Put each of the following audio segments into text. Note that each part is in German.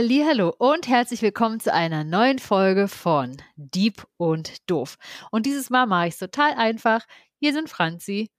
Hallo und herzlich willkommen zu einer neuen Folge von Dieb und Doof. Und dieses Mal mache ich es total einfach. Hier sind Franzi.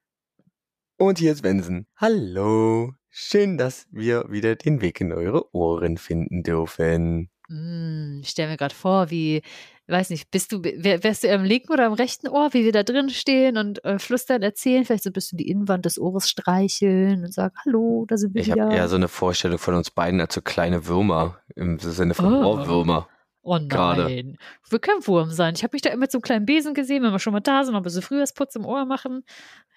Und hier ist Wensen. Hallo. Schön, dass wir wieder den Weg in eure Ohren finden dürfen. Mm, ich stelle mir gerade vor, wie, weiß nicht, bist du, wärst du eher im linken oder im rechten Ohr, wie wir da drin stehen und äh, flüstern, erzählen, vielleicht so ein bisschen die Innenwand des Ohres streicheln und sagen, hallo, da sind wir Ich habe eher so eine Vorstellung von uns beiden als so kleine Würmer, im Sinne von Oh. Ohrwürmer. Oh nein. Gerade. Wir können Wurm sein. Ich habe mich da immer mit so einem kleinen Besen gesehen, wenn wir schon mal da sind, ob wir so Frühjahrsputz im Ohr machen.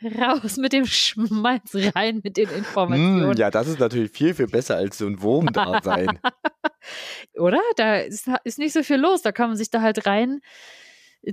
Raus mit dem Schmalz, rein mit den Informationen. Mm, ja, das ist natürlich viel, viel besser als so ein Wurm da sein. Oder? Da ist, ist nicht so viel los. Da kann man sich da halt rein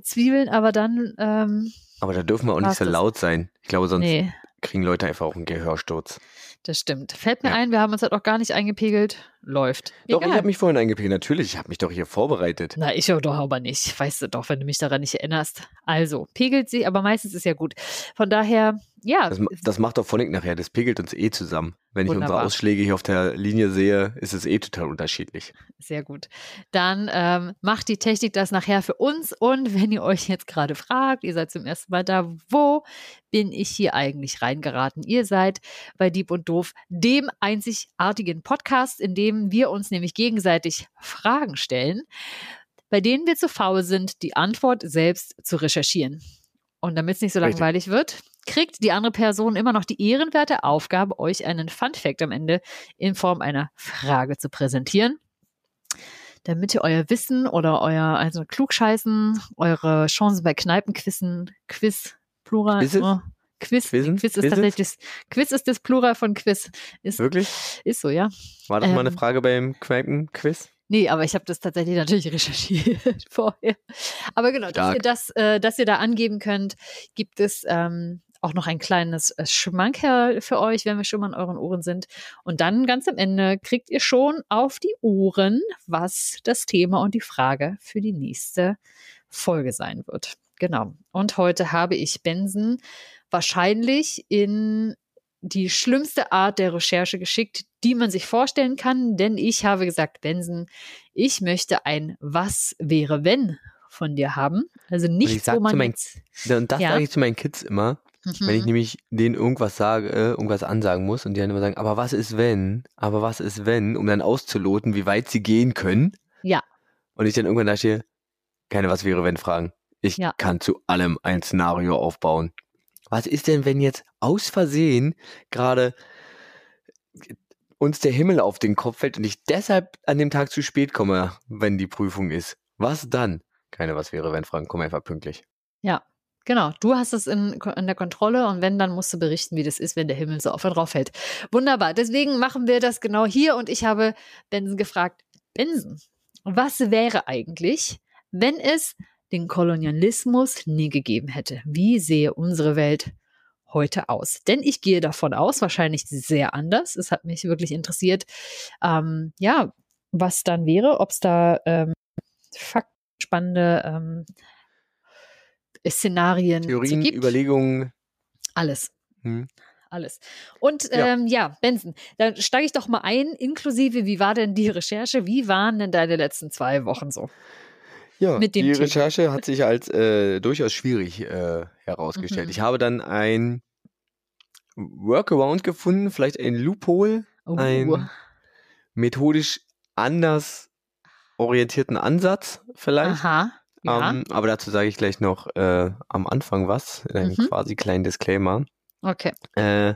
zwiebeln, aber dann, ähm, Aber da dürfen wir auch nicht so laut sein. Ich glaube, sonst nee, kriegen Leute einfach auch einen Gehörsturz. Das stimmt. Fällt mir Ja. ein, wir haben uns halt auch gar nicht eingepegelt. Läuft. Doch, ich Egal. habe mich vorhin eingepegelt. Natürlich, ich habe mich doch hier vorbereitet. Na, ich doch aber nicht. Weißt du doch, wenn du mich daran nicht erinnerst. Also, pegelt sie, aber meistens ist ja gut. Von daher, ja. Das, das macht doch Phonic nachher. Das pegelt uns eh zusammen. Wenn ich Wunderbar. unsere Ausschläge hier auf der Linie sehe, ist es eh total unterschiedlich. Sehr gut. Dann ähm, macht die Technik das nachher für uns. Und wenn ihr euch jetzt gerade fragt, ihr seid zum ersten Mal da, wo bin ich hier eigentlich reingeraten? Ihr seid bei Dieb und Doof, dem einzigartigen Podcast, in dem wir uns nämlich gegenseitig Fragen stellen, bei denen wir zu faul sind, die Antwort selbst zu recherchieren. Und damit es nicht so Richtig. langweilig wird, kriegt die andere Person immer noch die ehrenwerte Aufgabe, euch einen Fun-Fact am Ende in Form einer Frage zu präsentieren damit ihr euer Wissen oder euer, also Klugscheißen, eure Chancen bei Kneipenquissen, Quiz, Plural, Quizzes? Quiz? Quiz ist Quizzes? tatsächlich, das, Quiz ist das Plural von Quiz. Ist, Wirklich? ist so, ja. War das mal eine Ähm, Frage beim Kneipenquiz? Nee, aber ich habe das tatsächlich natürlich recherchiert vorher. Aber genau, dass ihr das, äh, dass ihr da angeben könnt, gibt es ähm, auch noch ein kleines äh, Schmankerl für euch, wenn wir schon mal in euren Ohren sind. Und dann ganz am Ende kriegt ihr schon auf die Ohren, was das Thema und die Frage für die nächste Folge sein wird. Genau. Und heute habe ich Benson wahrscheinlich in die schlimmste Art der Recherche geschickt, die man sich vorstellen kann, denn ich habe gesagt, Benson, ich möchte ein Was wäre wenn von dir haben. Also ich nichts, wo man meinen- Und das Ja. sage ich zu meinen Kids immer, wenn ich Mhm. nämlich denen irgendwas sage, irgendwas ansagen muss und die dann immer sagen, aber was ist wenn? Aber was ist wenn? Um dann auszuloten, wie weit sie gehen können. Ja. Und ich dann irgendwann da stehe, keine was wäre wenn Fragen. Ich Ja. kann zu allem ein Szenario aufbauen. Was ist denn, wenn jetzt aus Versehen gerade uns der Himmel auf den Kopf fällt und ich deshalb an dem Tag zu spät komme, wenn die Prüfung ist? Was dann? Keine was wäre wenn Fragen, komm einfach pünktlich. Ja, genau. Du hast es in, in der Kontrolle und wenn, dann musst du berichten, wie das ist, wenn der Himmel so auf und drauf fällt. Wunderbar. Deswegen machen wir das genau hier und ich habe Benson gefragt, Benson, was wäre eigentlich, wenn es den Kolonialismus nie gegeben hätte? Wie sehe unsere Welt heute aus? Denn ich gehe davon aus, wahrscheinlich sehr anders. Es hat mich wirklich interessiert, ähm, ja, was dann wäre, ob es da ähm, Fakten, spannende ähm, Szenarien Theorien, gibt. Überlegungen. Alles. Hm. Alles. Und Ja. ähm, ja, Benson, dann steige ich doch mal ein, inklusive, wie war denn die Recherche? Wie waren denn deine letzten zwei Wochen so? Ja, mit dem die Thema. Recherche hat sich als äh, durchaus schwierig äh, herausgestellt. Mhm. Ich habe dann ein Workaround gefunden, vielleicht ein Loophole, Oh, ein methodisch anders orientierten Ansatz vielleicht. Aha. Ja. Ähm, aber dazu sage ich gleich noch äh, am Anfang was, in einem Mhm. quasi kleinen Disclaimer. okay. Äh,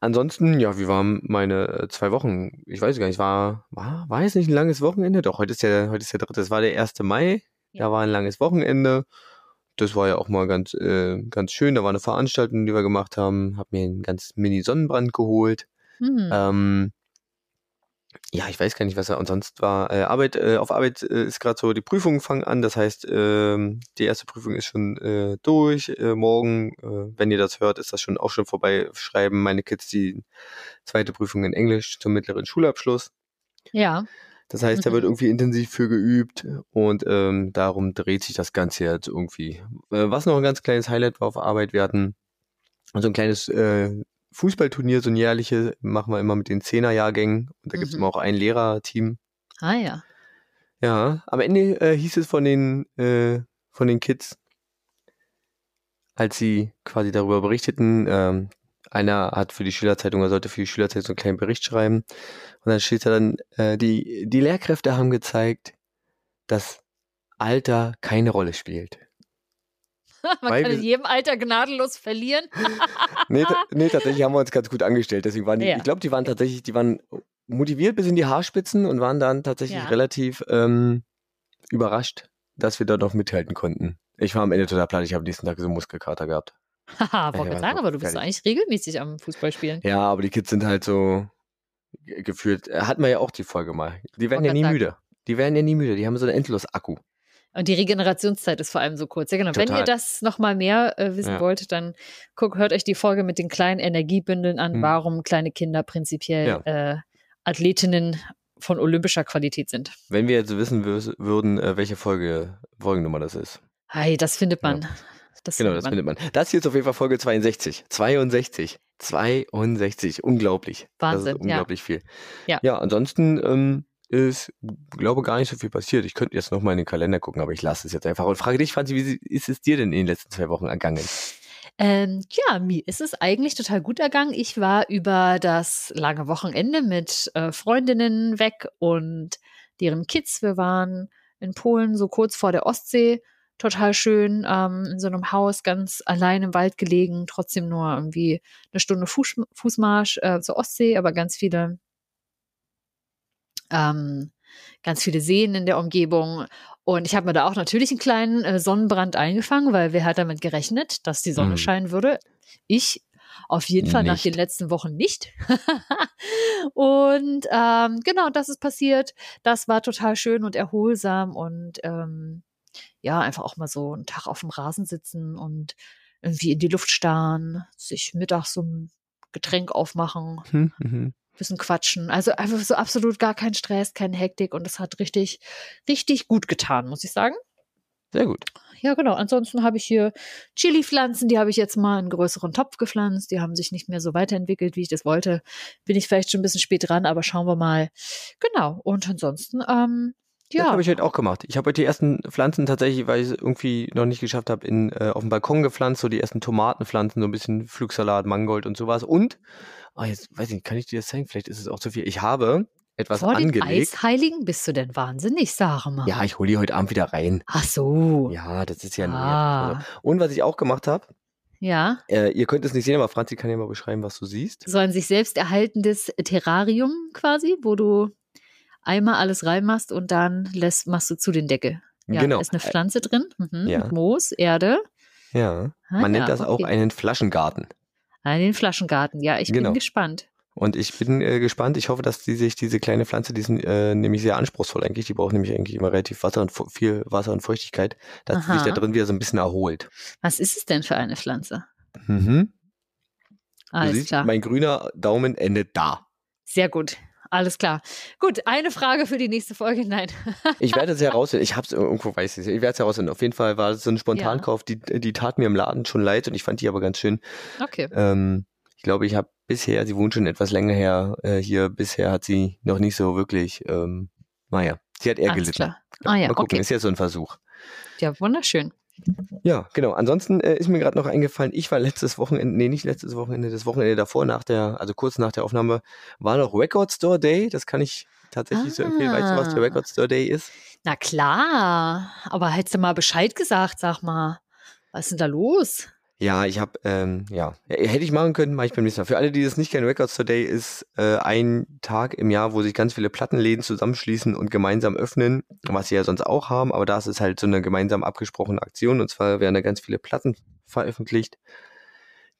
ansonsten, ja, wie waren meine äh, zwei Wochen? Ich weiß gar nicht, war, war, war jetzt nicht ein langes Wochenende? Doch, heute ist ja, heute ist der dritte, das war der 1. Mai. Ja. Da war ein langes Wochenende. Das war ja auch mal ganz, äh, ganz schön. Da war eine Veranstaltung, die wir gemacht haben. Hab mir einen ganz mini Sonnenbrand geholt. Hm. Ähm, ja, ich weiß gar nicht, was er ansonsten war. Äh, Arbeit, äh, auf Arbeit äh, ist gerade so, die Prüfungen fangen an. Das heißt, ähm, die erste Prüfung ist schon äh, durch. Äh, morgen, äh, wenn ihr das hört, ist das schon auch schon vorbei. Schreiben meine Kids die zweite Prüfung in Englisch zum mittleren Schulabschluss. ja. Das heißt, da wird Mhm. irgendwie intensiv für geübt und ähm, darum dreht sich das Ganze jetzt irgendwie. Äh, was noch ein ganz kleines Highlight war auf Arbeit, wir hatten so ein kleines äh, Fußballturnier, so ein jährliches, machen wir immer mit den Zehnerjahrgängen und da gibt's Mhm. immer auch ein Lehrerteam. Ah ja. Ja, am Ende äh, hieß es von den, äh, von den Kids, als sie quasi darüber berichteten, ähm, einer hat für die Schülerzeitung, er sollte für die Schülerzeitung so einen kleinen Bericht schreiben. Und dann steht da dann, äh, die, die Lehrkräfte haben gezeigt, dass Alter keine Rolle spielt. Man Weil kann in jedem Alter gnadenlos verlieren. Nee, nee, tatsächlich haben wir uns ganz gut angestellt. Deswegen waren die, Ja. ich glaube, die waren tatsächlich, die waren motiviert bis in die Haarspitzen und waren dann tatsächlich Ja. relativ ähm, überrascht, dass wir da noch mithalten konnten. Ich war am Ende total platt. Ich habe am nächsten Tag so einen Muskelkater gehabt. Haha, wollte Ja, gerade sagen, aber du bist eigentlich regelmäßig am Fußballspielen. Ja, aber die Kids sind halt so ge- gefühlt. äh, Hatten wir ja auch die Folge mal. Die werden ja nie sagen. müde. Die werden ja nie müde. Die haben so einen Endlos-Akku. Und die Regenerationszeit ist vor allem so kurz. Ja, genau. Wenn Total. ihr das nochmal mehr äh, wissen Ja. wollt, dann guckt, hört euch die Folge mit den kleinen Energiebündeln an, Hm. warum kleine Kinder prinzipiell äh, Athletinnen von olympischer Qualität sind. Wenn wir jetzt wissen wür- würden, äh, welche Folge, Folgennummer das ist. Hey, das findet man. Das Genau, das man. findet man. Das hier ist auf jeden Fall Folge 62. 62. 62. Unglaublich. Wahnsinn, Das ja. ist unglaublich viel. Ja. Ja, ansonsten ähm, ist, glaube gar nicht so viel passiert. Ich könnte jetzt nochmal in den Kalender gucken, aber ich lasse es jetzt einfach. Und frage dich, Franzi, wie ist es dir denn in den letzten zwei Wochen ergangen? Ähm, ja, mir ist es eigentlich total gut ergangen. Ich war über das lange Wochenende mit äh, Freundinnen weg und deren Kids. Wir waren in Polen so kurz vor der Ostsee. Total schön, ähm, in so einem Haus ganz allein im Wald gelegen, trotzdem nur irgendwie eine Stunde Fuß, Fußmarsch äh, zur Ostsee, aber ganz viele, ähm, ganz viele Seen in der Umgebung. Und ich habe mir da auch natürlich einen kleinen äh, Sonnenbrand eingefangen, weil wer hat damit gerechnet, dass die Sonne Mhm. scheinen würde? Ich auf jeden Fall nach den letzten Wochen nicht. und ähm, genau, das ist passiert. Das war total schön und erholsam und ähm, ja, einfach auch mal so einen Tag auf dem Rasen sitzen und irgendwie in die Luft starren, sich mittags so ein Getränk aufmachen, Hm, mhm. bisschen quatschen. Also einfach so absolut gar kein Stress, keine Hektik und das hat richtig, richtig gut getan, muss ich sagen. Sehr gut. Ja, genau. Ansonsten habe ich hier Chili-Pflanzen, die habe ich jetzt mal in einen größeren Topf gepflanzt. Die haben sich nicht mehr so weiterentwickelt, wie ich das wollte. Bin ich vielleicht schon ein bisschen spät dran, aber schauen wir mal. Genau. Und ansonsten, ähm, Das ja. habe ich heute auch gemacht. Ich habe heute die ersten Pflanzen tatsächlich, weil ich es irgendwie noch nicht geschafft habe, in, äh, auf dem Balkon gepflanzt, so die ersten Tomatenpflanzen, so ein bisschen Flugsalat, Mangold und sowas. Und, ah, jetzt weiß ich nicht, kann ich dir das zeigen? Vielleicht ist es auch zu viel. Ich habe etwas Vor den angelegt. Eisheiligen bist du denn wahnsinnig, sag mal. Ja, ich hole die heute Abend wieder rein. Ach so. Ja, das ist ja Ah. näher. Und was ich auch gemacht habe, Ja. äh, ihr könnt es nicht sehen, aber Franzi kann ja mal beschreiben, was du siehst. So ein sich selbst erhaltendes Terrarium quasi, wo du einmal alles reinmachst und dann lässt, machst du zu den Deckel. Ja, genau. da ist eine Pflanze drin. Mhm. ja. Moos, Erde. Ja. Ah, Man ja, nennt das auch okay. einen Flaschengarten. Den Flaschengarten. Ja, ich Genau. bin gespannt. Und ich bin äh, gespannt. Ich hoffe, dass die sich diese kleine Pflanze, die ist äh, nämlich sehr anspruchsvoll eigentlich. Die braucht nämlich eigentlich immer relativ Wasser und viel Wasser und Feuchtigkeit, dass sie sich da Aha. drin wieder so ein bisschen erholt. Was ist es denn für eine Pflanze? Mhm. Du Alles siehst, klar. mein grüner Daumen endet da. Sehr gut. Alles klar. Gut, eine Frage für die nächste Folge. Nein. Ich werde es herausfinden. Ich habe es irgendwo, weiß ich nicht. Ich werde es herausfinden. Auf jeden Fall war es so ein Spontankauf. Die, die tat mir im Laden schon leid und ich fand die aber ganz schön. Okay. Ähm, ich glaube, ich habe bisher, sie wohnt schon etwas länger her äh, hier, bisher hat sie noch nicht so wirklich, ähm, naja, sie hat eher Alles gelitten. klar. Ah ja, Mal gucken, okay. ist jetzt so ein Versuch. Ja, wunderschön. Ja, genau. Ansonsten äh, ist mir gerade noch eingefallen, ich war letztes Wochenende, nee, nicht letztes Wochenende, das Wochenende davor, nach der, also kurz nach der Aufnahme, war noch Record Store Day. Das kann ich tatsächlich so empfehlen. Weißt du, was der Ah. Record Store Day ist? Na klar. Aber hättest du mal Bescheid gesagt, sag mal. Was ist denn da los? Ja, ich habe, ähm, ja, hätte ich machen können, mache ich beim nächsten Mal. Für alle, die das nicht kennen, Records Today ist äh, ein Tag im Jahr, wo sich ganz viele Plattenläden zusammenschließen und gemeinsam öffnen, was sie ja sonst auch haben, aber da ist halt so eine gemeinsam abgesprochene Aktion und zwar werden da ganz viele Platten veröffentlicht,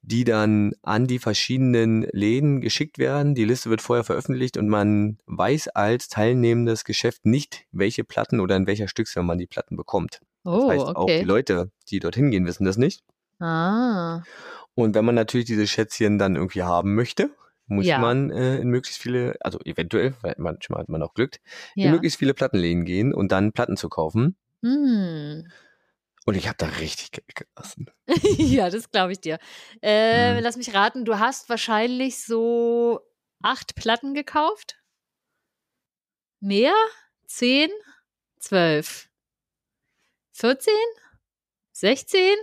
die dann an die verschiedenen Läden geschickt werden. Die Liste wird vorher veröffentlicht und man weiß als teilnehmendes Geschäft nicht, welche Platten oder in welcher Stückzahl man die Platten bekommt. Das Oh, heißt, auch die okay. Leute, die dorthin gehen, wissen das nicht. Ah. Und wenn man natürlich diese Schätzchen dann irgendwie haben möchte, muss Ja. man äh, in möglichst viele, also eventuell, weil manchmal hat man auch Glück, in Ja. möglichst viele Plattenläden gehen und dann Platten zu kaufen. Hm. Und ich habe da richtig Geld gelassen. ja, das glaube ich dir. Äh, Hm. Lass mich raten, du hast wahrscheinlich so acht Platten gekauft? Mehr? 10, 12, 14, 16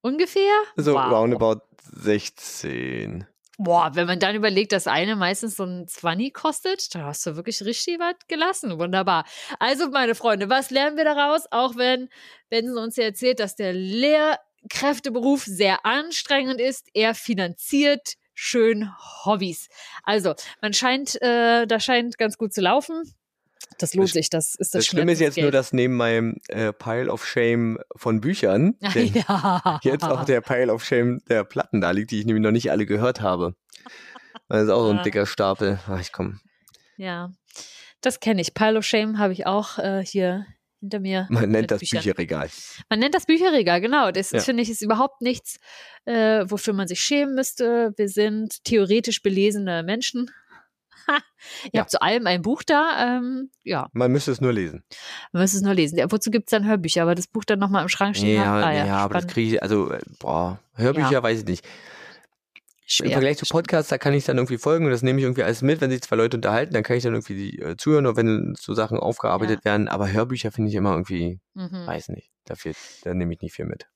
ungefähr. So wow. roundabout 16. Boah, wenn man dann überlegt, dass eine meistens so ein 20 kostet, da hast du wirklich richtig was gelassen. Wunderbar. Also, meine Freunde, was lernen wir daraus? Auch wenn, sie uns ja erzählt, dass der Lehrkräfteberuf sehr anstrengend ist, er finanziert schön Hobbys. Also, man scheint, äh, da scheint ganz gut zu laufen. Das lohnt Das- sich, das ist das, Das Schlimme ist jetzt nur, dass neben meinem äh, Pile of Shame von Büchern ja. jetzt auch der Pile of Shame der Platten da liegt, die ich nämlich noch nicht alle gehört habe. Das ist auch so ein dicker Stapel. Ach, ich komm. Ja, das kenne ich. Pile of Shame habe ich auch äh, hier hinter mir. Man nennt das Büchern. Bücherregal. Man nennt das Bücherregal, genau. Das Ja. finde ich ist überhaupt nichts, äh, wofür man sich schämen müsste. Wir sind theoretisch belesene Menschen. Ihr Ja. habt zu allem ein Buch da. Ähm, ja, Man müsste es nur lesen. man muss es nur lesen. Ja, wozu gibt es dann Hörbücher? Aber das Buch dann nochmal im Schrank stehen Ja? Ah, ja, ja, aber das kriege ich, also, äh, boah, Hörbücher Ja. weiß ich nicht. Im Schwer. Vergleich zu Podcasts, da kann ich dann irgendwie folgen und das nehme ich irgendwie alles mit, wenn sich zwei Leute unterhalten, dann kann ich dann irgendwie die, äh, zuhören oder wenn so Sachen aufgearbeitet werden. Aber Hörbücher finde ich immer irgendwie, Mhm. weiß nicht, da fehlt, da nehme ich nicht viel mit.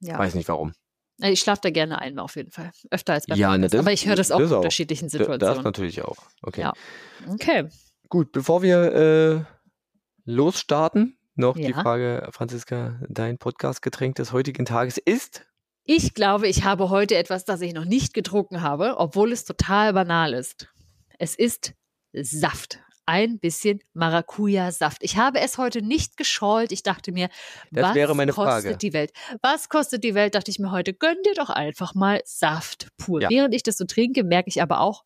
Weiß nicht warum. Also Ich schlafe da gerne ein, auf jeden Fall. Öfter als beim Ja, ne, das- Aber ich höre das auch das in unterschiedlichen Da- Das Situationen. natürlich auch. Okay. Ja. Okay. Gut, bevor wir äh, losstarten, noch die Ja. Frage, Franziska, dein Podcast-Getränk des heutigen Tages ist? Ich glaube, ich habe heute etwas, das ich noch nicht getrunken habe, obwohl es total banal ist. Es ist Saft. Ein bisschen Maracuja-Saft. Ich habe es heute nicht geschollt. Ich dachte mir, Das was wäre meine kostet Frage. die Welt? Was kostet die Welt? Dachte ich mir heute, gönn dir doch einfach mal Saft pur. Ja. Während ich das so trinke, merke ich aber auch,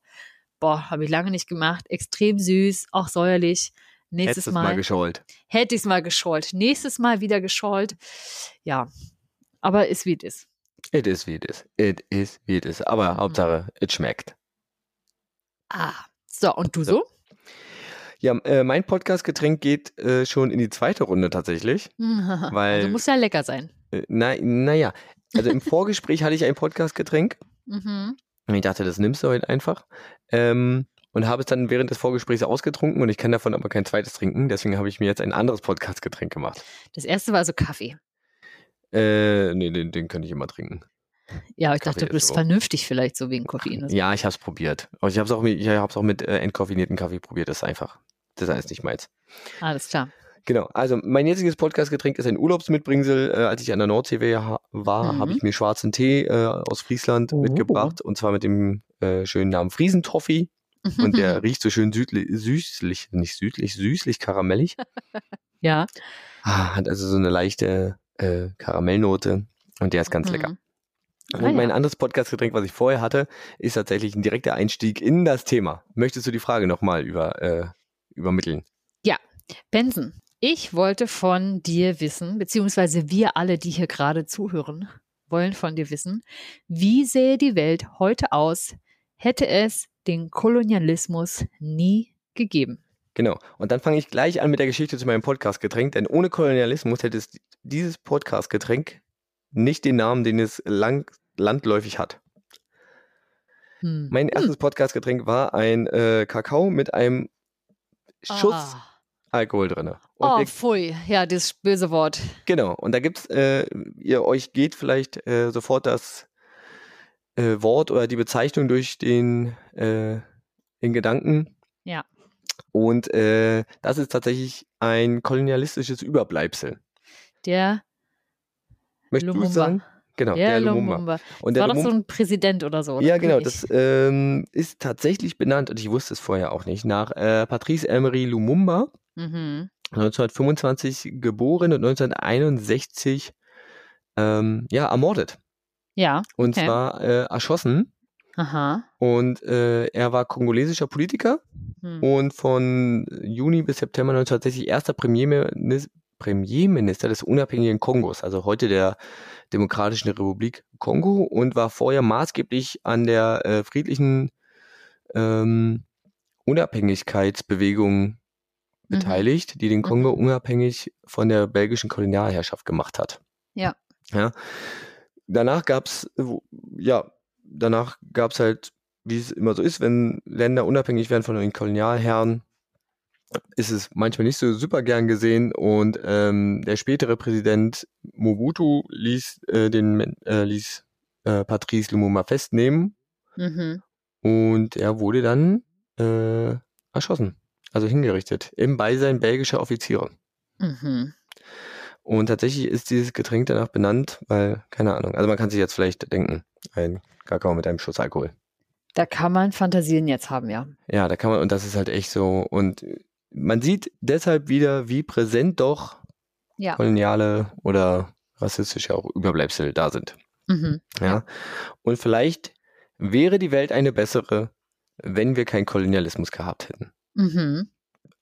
boah, habe ich lange nicht gemacht. Extrem süß, auch säuerlich. Nächstes Hättest es mal Mal geschollt. hätte ich es mal geschollt. Nächstes Mal wieder geschollt. Ja, aber ist wie es ist. It is wie it is. It is wie it is. Aber Mhm. Hauptsache, es schmeckt. Ah, so, und du so? Ja, äh, mein Podcast-Getränk geht äh, schon in die zweite Runde tatsächlich. Weil- also muss ja lecker sein. Äh, na, naja, also im Vorgespräch hatte ich ein Podcast-Getränk. Mhm. Und ich dachte, das nimmst du heute einfach. Ähm, und habe es dann während des Vorgesprächs ausgetrunken und ich kann davon aber kein zweites trinken. Deswegen habe ich mir jetzt ein anderes Podcast-Getränk gemacht. Das erste war also Kaffee. Äh, nee, den, den könnte ich immer trinken. Ja, ich Kaffee dachte, du ist bist so. vernünftig vielleicht so wegen Koffein. Also, Ja, ich habe es probiert. Ich habe es auch, mit- ich hab's auch mit äh, entkoffinierten Kaffee probiert. Das ist einfach. Das alles nicht meins. Alles klar. Genau, also mein jetziges Podcast-Getränk ist ein Urlaubsmitbringsel. Äh, als ich an der Nordsee war, Mhm. habe ich mir schwarzen Tee äh, aus Friesland Oh. mitgebracht. Und zwar mit dem äh, schönen Namen Friesentoffee. Und der riecht so schön südlich, süßlich, nicht südlich, süßlich karamellig. ja. Ah, hat also so eine leichte äh, Karamellnote. Und der ist ganz Mhm. lecker. Ah, Und mein ja. anderes Podcast-Getränk, was ich vorher hatte, ist tatsächlich ein direkter Einstieg in das Thema. Möchtest du die Frage nochmal über, übermitteln? Benson, ich wollte von dir wissen, beziehungsweise wir alle, die hier gerade zuhören, wollen von dir wissen, wie sähe die Welt heute aus, hätte es den Kolonialismus nie gegeben? Genau. Und dann fange ich gleich an mit der Geschichte zu meinem Podcast-Getränk, denn ohne Kolonialismus hätte es dieses Podcast-Getränk nicht den Namen, den es lang, landläufig hat. Hm. Mein erstes Podcast-Getränk war ein äh, Kakao mit einem Schuss Ah. Alkohol drin. Oh, pfui. Ja, das böse Wort. genau. Und da gibt's, äh, ihr euch geht vielleicht äh, sofort das äh, Wort oder die Bezeichnung durch den, äh, den Gedanken. Ja. Und äh, das ist tatsächlich ein kolonialistisches Überbleibsel. Der Möchtest du Lumumba. sagen? Genau, der, Der Lumumba. Lumumba. Und war der doch so Lumumba, ein Präsident oder so. oder? ja, genau, das ähm, ist tatsächlich benannt, und ich wusste es vorher auch nicht, nach äh, Patrice Emery Lumumba, Mhm. 1925 geboren und 1961 ähm, ja, ermordet. Ja, Und Okay. zwar äh, erschossen. aha. Und äh, er war kongolesischer Politiker Hm. und von Juni bis September 1960 erster Premierminister, Premierminister des unabhängigen Kongos, also heute der Demokratischen Republik Kongo und war vorher maßgeblich an der äh, friedlichen ähm, Unabhängigkeitsbewegung Mhm. beteiligt, die den Kongo unabhängig von der belgischen Kolonialherrschaft gemacht hat. Ja. Ja. Danach äh, wo- ja, danach gab's halt, wie es immer so ist, wenn Länder unabhängig werden von den Kolonialherren, ist es manchmal nicht so super gern gesehen und ähm, der spätere Präsident Mobutu ließ äh, den äh, ließ äh, Patrice Lumumba festnehmen Mhm. und er wurde dann äh, erschossen, also hingerichtet im Beisein belgischer Offiziere. Mhm. Und tatsächlich ist dieses Getränk danach benannt, weil keine Ahnung. Also man kann sich jetzt vielleicht denken, ein Kakao mit einem Schuss Alkohol. Da kann man Fantasien jetzt haben, ja. Ja, da kann man, und das ist halt echt so. Und man sieht deshalb wieder, wie präsent doch Ja. koloniale oder rassistische auch Überbleibsel da sind. Mhm. Ja. Und vielleicht wäre die Welt eine bessere, wenn wir keinen Kolonialismus gehabt hätten. Mhm.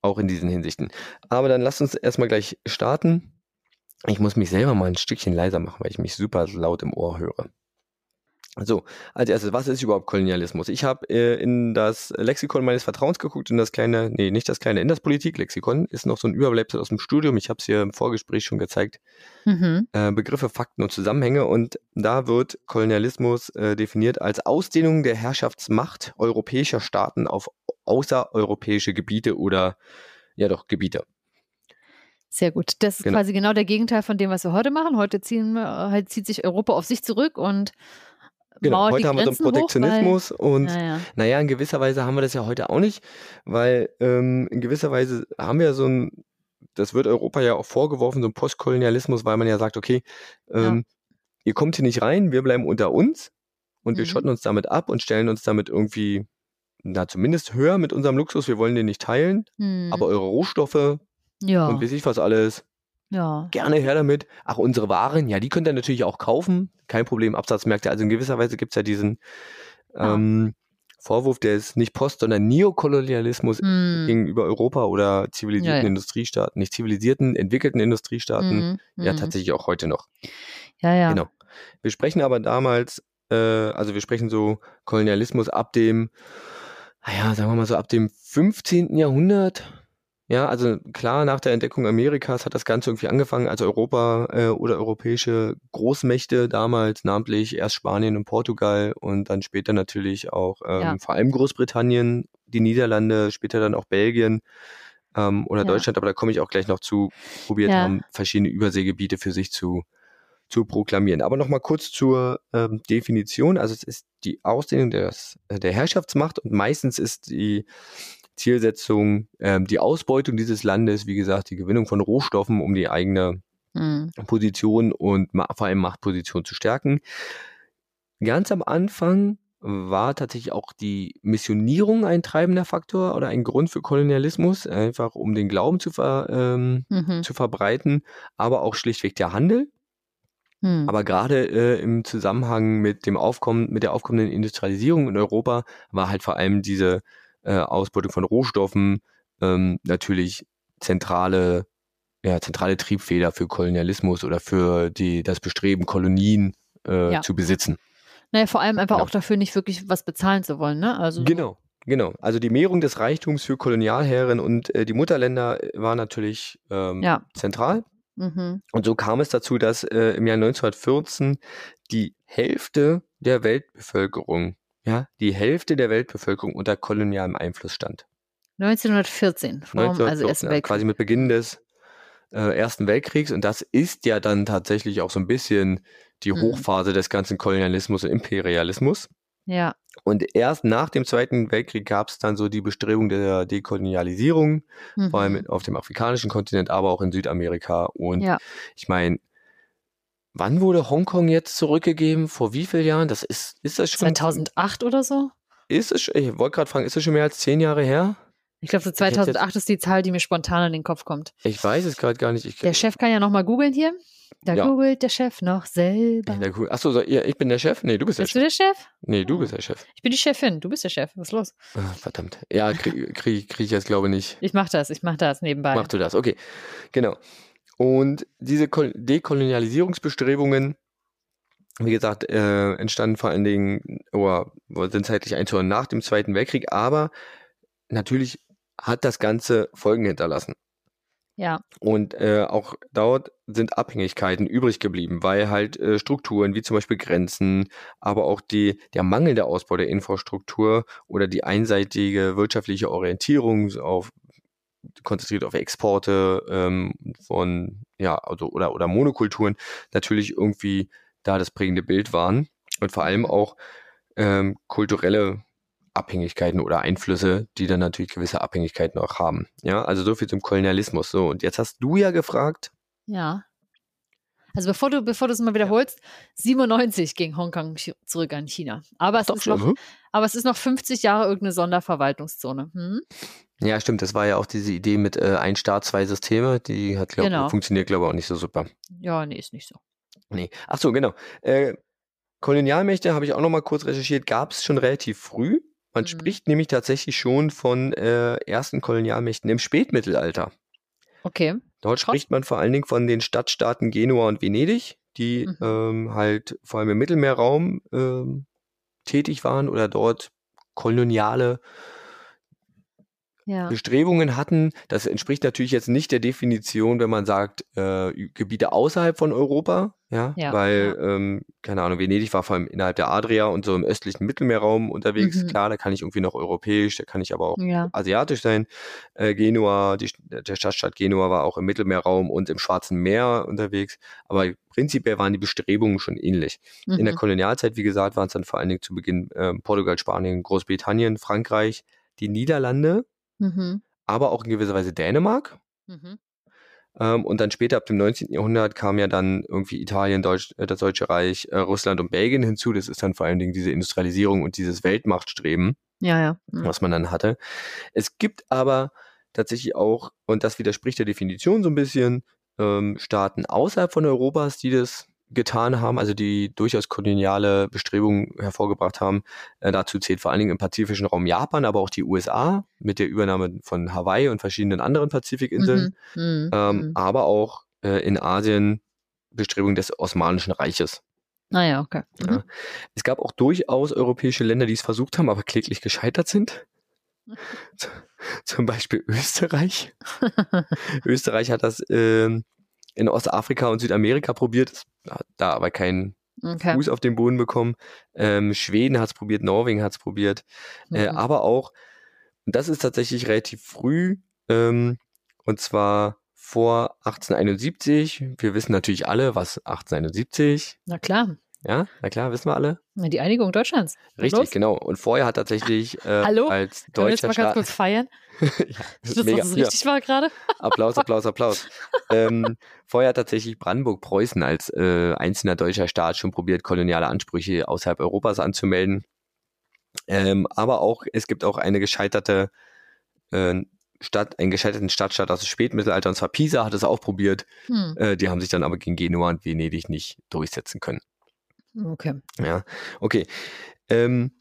Auch in diesen Hinsichten. Aber dann lasst uns erstmal gleich starten. Ich muss mich selber mal ein Stückchen leiser machen, weil ich mich super laut im Ohr höre. So, als erstes, was ist überhaupt Kolonialismus? Ich habe äh, in das Lexikon meines Vertrauens geguckt, in das kleine, nee, nicht das kleine, in das Politik-Lexikon, ist noch so ein Überbleibsel aus dem Studium. Ich habe es hier im Vorgespräch schon gezeigt. Mhm. Äh, Begriffe, Fakten und Zusammenhänge. Und da wird Kolonialismus äh, definiert als Ausdehnung der Herrschaftsmacht europäischer Staaten auf außereuropäische Gebiete oder, ja doch, Gebiete. Sehr gut. Das ist Genau. quasi genau der Gegenteil von dem, was wir heute machen. Heute ziehen, wir- halt zieht sich Europa auf sich zurück und Genau, heute haben wir so einen Grenzen hoch, Protektionismus und Weil, naja. Naja, in gewisser Weise haben wir das ja heute auch nicht, weil ähm, in gewisser Weise haben wir so ein, das wird Europa ja auch vorgeworfen, so ein Postkolonialismus, weil man ja sagt, okay, ähm, ihr kommt hier nicht rein, wir bleiben unter uns und wir Mhm. schotten uns damit ab und stellen uns damit irgendwie, na zumindest höher mit unserem Luxus, wir wollen den nicht teilen, Hm. aber eure Rohstoffe ja. und weiß ich was alles, ja. gerne her damit. Ach, unsere Waren, ja, die könnt ihr natürlich auch kaufen. Kein Problem, Absatzmärkte. Also in gewisser Weise gibt's ja diesen Ja. ähm, Vorwurf des nicht Post-, sondern Neokolonialismus Hm. gegenüber Europa oder zivilisierten Ja, ja. Industriestaaten, nicht zivilisierten, entwickelten Industriestaaten, Mhm. ja Mhm. tatsächlich auch heute noch. Ja, ja. Genau. Wir sprechen aber damals, äh, also wir sprechen so Kolonialismus ab dem, naja, sagen wir mal so ab dem 15. Jahrhundert. Ja, also klar, nach der Entdeckung Amerikas hat das Ganze irgendwie angefangen, als Europa äh, oder europäische Großmächte damals, namentlich erst Spanien und Portugal und dann später natürlich auch ähm, Ja. vor allem Großbritannien, die Niederlande, später dann auch Belgien ähm, oder Ja. Deutschland, aber da komme ich auch gleich noch zu, probiert Ja. haben, verschiedene Überseegebiete für sich zu, zu proklamieren. Aber nochmal kurz zur ähm, Definition. Also es ist die Ausdehnung des, der Herrschaftsmacht und meistens ist die Zielsetzung ähm, die Ausbeutung dieses Landes, wie gesagt, die Gewinnung von Rohstoffen, um die eigene Hm. Position und vor allem Machtposition zu stärken. Ganz am Anfang war tatsächlich auch die Missionierung ein treibender Faktor oder ein Grund für Kolonialismus, einfach um den Glauben zu, ver, ähm, Mhm. zu verbreiten, aber auch schlichtweg der Handel. Hm. Aber gerade äh, im Zusammenhang mit dem Aufkommen, mit der aufkommenden Industrialisierung in Europa war halt vor allem diese äh, Ausbeutung von Rohstoffen ähm, natürlich zentrale, ja, zentrale Triebfeder für Kolonialismus oder für die, das Bestreben, Kolonien äh, Ja. zu besitzen. Naja, vor allem einfach Genau. auch dafür nicht wirklich was bezahlen zu wollen, ne? Also Genau, genau. Also die Mehrung des Reichtums für Kolonialherren und äh, die Mutterländer äh, war natürlich ähm, Ja. zentral. Mhm. Und so kam es dazu, dass äh, im Jahr 1914 die Hälfte der Weltbevölkerung, ja, die Hälfte der Weltbevölkerung unter kolonialem Einfluss stand. 1914, vor allem also 1914, Ersten ja, Weltkrieg. quasi mit Beginn des äh, Ersten Weltkriegs. Und das ist ja dann tatsächlich auch so ein bisschen die Mhm. Hochphase des ganzen Kolonialismus und Imperialismus. Ja, Und erst nach dem Zweiten Weltkrieg gab es dann so die Bestrebung der Dekolonialisierung, mhm. vor allem auf dem afrikanischen Kontinent, aber auch in Südamerika. Und Ja. ich meine, wann wurde Hongkong jetzt zurückgegeben? Vor wie vielen Jahren? Das ist, ist das schon? 2008 oder so? Ist es, ich wollte gerade fragen, ist es schon mehr als zehn Jahre her? Ich glaube, so hätte jetzt- 2008 ist die Zahl, die mir spontan in den Kopf kommt. Ich weiß es gerade gar nicht. Ich, Der Chef kann ja noch mal googeln hier. Da Ja. googelt der Chef noch selber. Ja. Achso, so, ja, ich bin der Chef? Nee, du bist der Bist du Chef. der Chef? Nee, du bist der Chef. Ich bin die Chefin. Du bist der Chef. Was ist los? Ah, verdammt. Ja, kriege krieg, krieg ich jetzt, glaube ich, nicht. Ich mach das. Ich mach das nebenbei. Mach du das, okay. Genau. Und diese Kol Dekolonialisierungsbestrebungen, wie gesagt, äh, entstanden vor allen Dingen, oder sind zeitlich einzuhören nach dem Zweiten Weltkrieg, aber natürlich hat das Ganze Folgen hinterlassen. Ja. Und äh, auch dort sind Abhängigkeiten übrig geblieben, weil halt äh, Strukturen wie zum Beispiel Grenzen, aber auch die, der mangelnde Ausbau der Infrastruktur oder die einseitige wirtschaftliche Orientierung auf konzentriert auf Exporte ähm, von, ja, also, oder, oder Monokulturen natürlich irgendwie da das prägende Bild waren und vor allem auch ähm, kulturelle Abhängigkeiten oder Einflüsse, die dann natürlich gewisse Abhängigkeiten auch haben. Ja, also so viel zum Kolonialismus. So, und jetzt hast du ja gefragt. Ja. Also bevor du, bevor du es mal wiederholst, ja. 97 ging Hongkong zurück an China. Aber es, Doch, ist noch, hm? aber es ist noch 50 Jahre irgendeine Sonderverwaltungszone. Hm? Ja, stimmt. Das war ja auch diese Idee mit äh, ein Staat, zwei Systeme. Die hat, glaub, genau. funktioniert, glaube ich, auch nicht so super. Ja, nee, ist nicht so. Nee. Ach so, genau. Äh, Kolonialmächte habe ich auch noch mal kurz recherchiert, gab es schon relativ früh. Man mhm. spricht nämlich tatsächlich schon von äh, ersten Kolonialmächten im Spätmittelalter. Okay. Dort Krass. spricht man vor allen Dingen von den Stadtstaaten Genua und Venedig, die mhm. ähm, halt vor allem im Mittelmeerraum ähm, tätig waren oder dort koloniale ja. Bestrebungen hatten. Das entspricht natürlich jetzt nicht der Definition, wenn man sagt, äh, Gebiete außerhalb von Europa, ja, ja weil, ja. Ähm, keine Ahnung, Venedig war vor allem innerhalb der Adria und so im östlichen Mittelmeerraum unterwegs. Mhm. Klar, da kann ich irgendwie noch europäisch, da kann ich aber auch asiatisch sein. Äh, Genua, die, der Stadtstaat Genua war auch im Mittelmeerraum und im Schwarzen Meer unterwegs. Aber prinzipiell waren die Bestrebungen schon ähnlich. Mhm. In der mhm. Kolonialzeit, wie gesagt, waren es dann vor allen Dingen zu Beginn äh, Portugal, Spanien, Großbritannien, Frankreich, die Niederlande Mhm. aber auch in gewisser Weise Dänemark. Mhm. Ähm, und dann später ab dem 19. Jahrhundert kam ja dann irgendwie Italien, Deutsch, äh, das Deutsche Reich, äh, Russland und Belgien hinzu. Das ist dann vor allen Dingen diese Industrialisierung und dieses Weltmachtstreben, ja, ja. Mhm. was man dann hatte. Es gibt aber tatsächlich auch, und das widerspricht der Definition so ein bisschen, ähm, Staaten außerhalb von Europas, die das getan haben, also die durchaus koloniale Bestrebungen hervorgebracht haben. Äh, dazu zählt vor allen Dingen im pazifischen Raum Japan, aber auch die USA mit der Übernahme von Hawaii und verschiedenen anderen Pazifikinseln, mhm, mhm ähm, mhm. aber auch äh, in Asien Bestrebungen des Osmanischen Reiches. Naja, ah okay. Mhm. Ja. Es gab auch durchaus europäische Länder, die es versucht haben, aber kläglich gescheitert sind. Zum Beispiel Österreich. Österreich hat das äh, in Ostafrika und Südamerika probiert, hat da aber keinen okay. Fuß auf den Boden bekommen. Ähm, Schweden hat es probiert, Norwegen hat es probiert, äh, mhm. äh, aber auch, und das ist tatsächlich relativ früh, ähm, und zwar vor 1871. Wir wissen natürlich alle, was 1871. Na klar. Ja, na klar, wissen wir alle. Die Einigung Deutschlands. Richtig, los? genau. Und vorher hat tatsächlich äh, Hallo? als deutscher Können wir jetzt mal ganz kurz feiern? ja, das ist mega, das richtig ja. war gerade. Applaus, Applaus, Applaus. ähm, vorher hat tatsächlich Brandenburg-Preußen als äh, einzelner deutscher Staat schon probiert, koloniale Ansprüche außerhalb Europas anzumelden. Ähm, aber auch, es gibt auch eine gescheiterte äh, Stadt, einen gescheiterten Stadtstaat aus dem Spätmittelalter, und zwar Pisa hat es auch probiert. Hm. Äh, die haben sich dann aber gegen Genua und Venedig nicht durchsetzen können. Okay. Ja, okay. Ähm,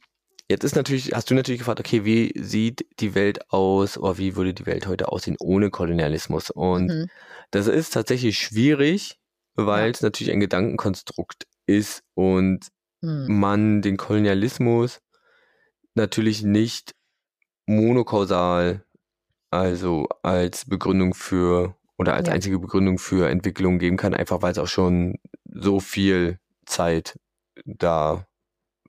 jetzt ist natürlich, hast du natürlich gefragt, okay, wie sieht die Welt aus oder wie würde die Welt heute aussehen ohne Kolonialismus? Und mhm. das ist tatsächlich schwierig, weil ja. es natürlich ein Gedankenkonstrukt ist und mhm. man den Kolonialismus natürlich nicht monokausal, also als Begründung für oder als ja. einzige Begründung für Entwicklung geben kann, einfach weil es auch schon so viel Zeit da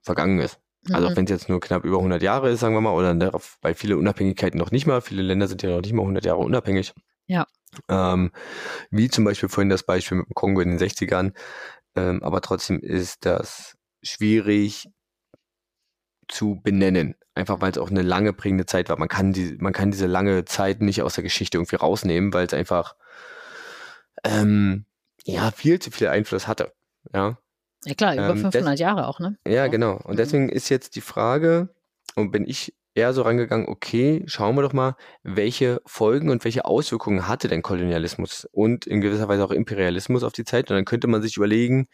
vergangen ist. Also auch mhm. wenn es jetzt nur knapp über 100 Jahre ist, sagen wir mal, oder bei viele Unabhängigkeiten noch nicht mal, viele Länder sind ja noch nicht mal 100 Jahre unabhängig. Ja. Ähm, wie zum Beispiel vorhin das Beispiel mit dem Kongo in den 60ern. Ähm, aber trotzdem ist das schwierig zu benennen. Einfach weil es auch eine lange prägende Zeit war. Man kann, die, man kann diese lange Zeit nicht aus der Geschichte irgendwie rausnehmen, weil es einfach ähm, ja viel zu viel Einfluss hatte. Ja. Ja klar, über ähm, 500 Jahre auch, ne? Ja, genau. Und mhm. deswegen ist jetzt die Frage, und bin ich eher so rangegangen, okay, schauen wir doch mal, welche Folgen und welche Auswirkungen hatte denn Kolonialismus und in gewisser Weise auch Imperialismus auf die Zeit. Und dann könnte man sich überlegen,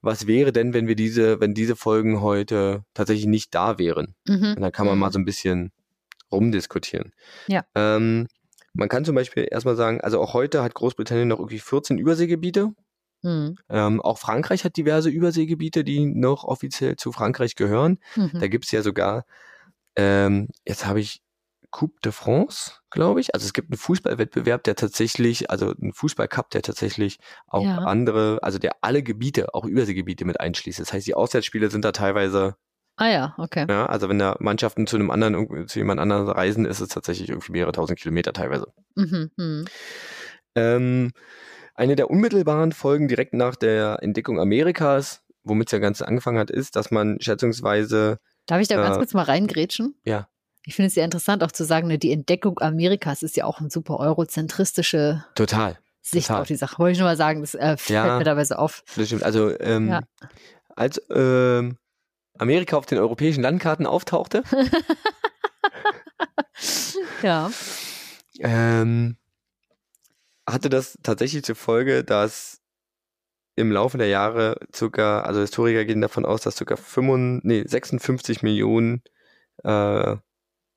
was wäre denn, wenn wir diese, wenn diese Folgen heute tatsächlich nicht da wären. Mhm. Und dann kann man mal mhm. so ein bisschen rumdiskutieren. Ja. Ähm, man kann zum Beispiel erstmal sagen, also auch heute hat Großbritannien noch irgendwie 14 Überseegebiete. Mhm. Ähm, auch Frankreich hat diverse Überseegebiete, die noch offiziell zu Frankreich gehören. Mhm. Da gibt es ja sogar, ähm, jetzt habe ich Coupe de France, glaube ich. Also es gibt einen Fußballwettbewerb, der tatsächlich, also einen Fußballcup, der tatsächlich auch ja. andere, also der alle Gebiete, auch Überseegebiete mit einschließt. Das heißt, die Auswärtsspiele sind da teilweise Ah ja, okay. Ja, also wenn da Mannschaften zu einem anderen, zu jemand anderen reisen, ist es tatsächlich irgendwie mehrere tausend Kilometer teilweise. Mhm, mhm. Ähm, eine der unmittelbaren Folgen direkt nach der Entdeckung Amerikas, womit es ja ganz angefangen hat, ist, dass man schätzungsweise. Darf ich da ganz Äh, kurz mal reingrätschen? Ja, Ich finde es sehr interessant auch zu sagen, ne, die Entdeckung Amerikas ist ja auch eine super eurozentristische total. Sicht Total. auf die Sache. Wollte ich nur mal sagen, das äh, fällt Ja. mir dabei so auf. Das stimmt. Also, ähm, Ja. als ähm, Amerika auf den europäischen Landkarten auftauchte, Ja. ähm, hatte das tatsächlich zur Folge, dass im Laufe der Jahre circa, also Historiker gehen davon aus, dass circa 55, nee, 56 Millionen äh,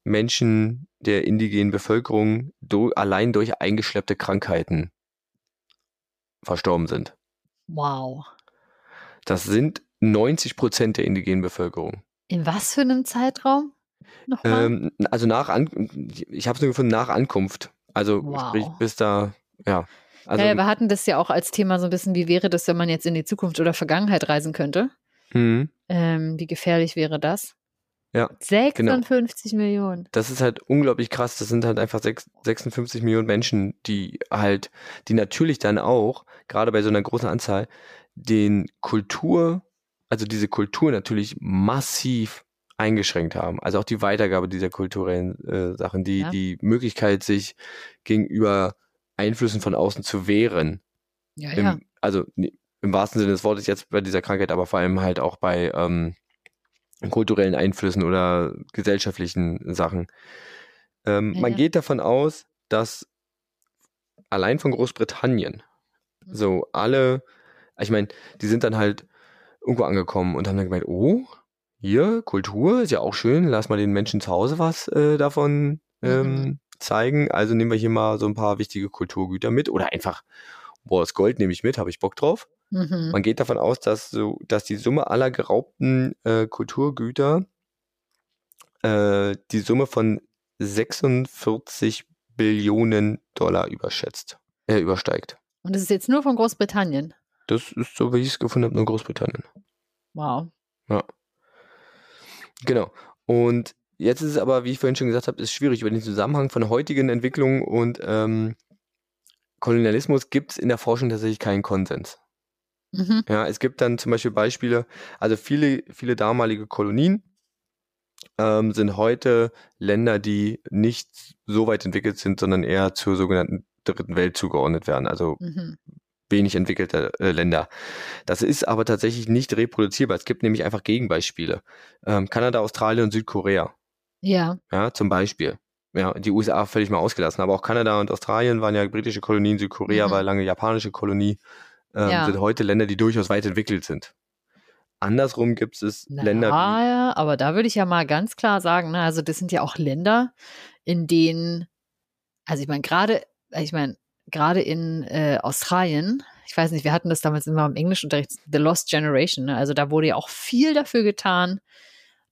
Menschen der indigenen Bevölkerung do, allein durch eingeschleppte Krankheiten verstorben sind. Wow. Das sind 90 Prozent der indigenen Bevölkerung. In was für einem Zeitraum? Ähm, also nach An ich habe es nur gefunden nach Ankunft. Also Wow. sprich bis da, ja. Also, ja, wir hatten das ja auch als Thema so ein bisschen, wie wäre das, wenn man jetzt in die Zukunft oder Vergangenheit reisen könnte? mhm. Ähm, wie gefährlich wäre das? Ja, 56 Millionen. das ist halt unglaublich krass. Das sind halt einfach sechs- 56 Millionen Menschen, die halt, die natürlich dann auch, gerade bei so einer großen Anzahl, den Kultur, also diese Kultur natürlich massiv eingeschränkt haben. Also auch die Weitergabe dieser kulturellen äh, Sachen, die, Ja. die Möglichkeit, sich gegenüber Einflüssen von außen zu wehren. Ja, Im, ja. Also im wahrsten Sinne des Wortes jetzt bei dieser Krankheit, aber vor allem halt auch bei ähm, kulturellen Einflüssen oder gesellschaftlichen Sachen. Ähm, Ja, man ja. geht davon aus, dass allein von Großbritannien Mhm. so alle, ich meine, die sind dann halt irgendwo angekommen und haben dann gemeint, oh, hier, Kultur, ist ja auch schön, lass mal den Menschen zu Hause was äh, davon ähm, Mhm. Zeigen. Also nehmen wir hier mal so ein paar wichtige Kulturgüter mit oder einfach, boah, das Gold nehme ich mit, habe ich Bock drauf. Mhm. Man geht davon aus, dass so, dass die Summe aller geraubten äh, Kulturgüter äh, die Summe von 46 Billionen Dollar überschätzt, äh, übersteigt. Und das ist jetzt nur von Großbritannien. Das ist so, wie ich es gefunden habe, nur Großbritannien. Wow. Genau. Und jetzt ist es aber, wie ich vorhin schon gesagt habe, ist schwierig. Über den Zusammenhang von heutigen Entwicklungen und ähm, Kolonialismus gibt es in der Forschung tatsächlich keinen Konsens. Mhm. Ja, es gibt dann zum Beispiel Beispiele, also viele, viele damalige Kolonien ähm, sind heute Länder, die nicht so weit entwickelt sind, sondern eher zur sogenannten dritten Welt zugeordnet werden, also Mhm. wenig entwickelte äh, Länder. Das ist aber tatsächlich nicht reproduzierbar. Es gibt nämlich einfach Gegenbeispiele. Ähm, Kanada, Australien und Südkorea, Ja. ja, zum Beispiel. Ja, die USA völlig mal ausgelassen, aber auch Kanada und Australien waren ja britische Kolonien, Südkorea Mhm. war lange japanische Kolonie, ähm, Ja. sind heute Länder, die durchaus weit entwickelt sind. Andersrum gibt es Na, Länder ja, aber da würde ich ja mal ganz klar sagen, ne, also das sind ja auch Länder, in denen, also ich meine, gerade, ich meine, gerade in äh, Australien, ich weiß nicht, wir hatten das damals immer im Englischunterricht, The Lost Generation, ne? also da wurde ja auch viel dafür getan,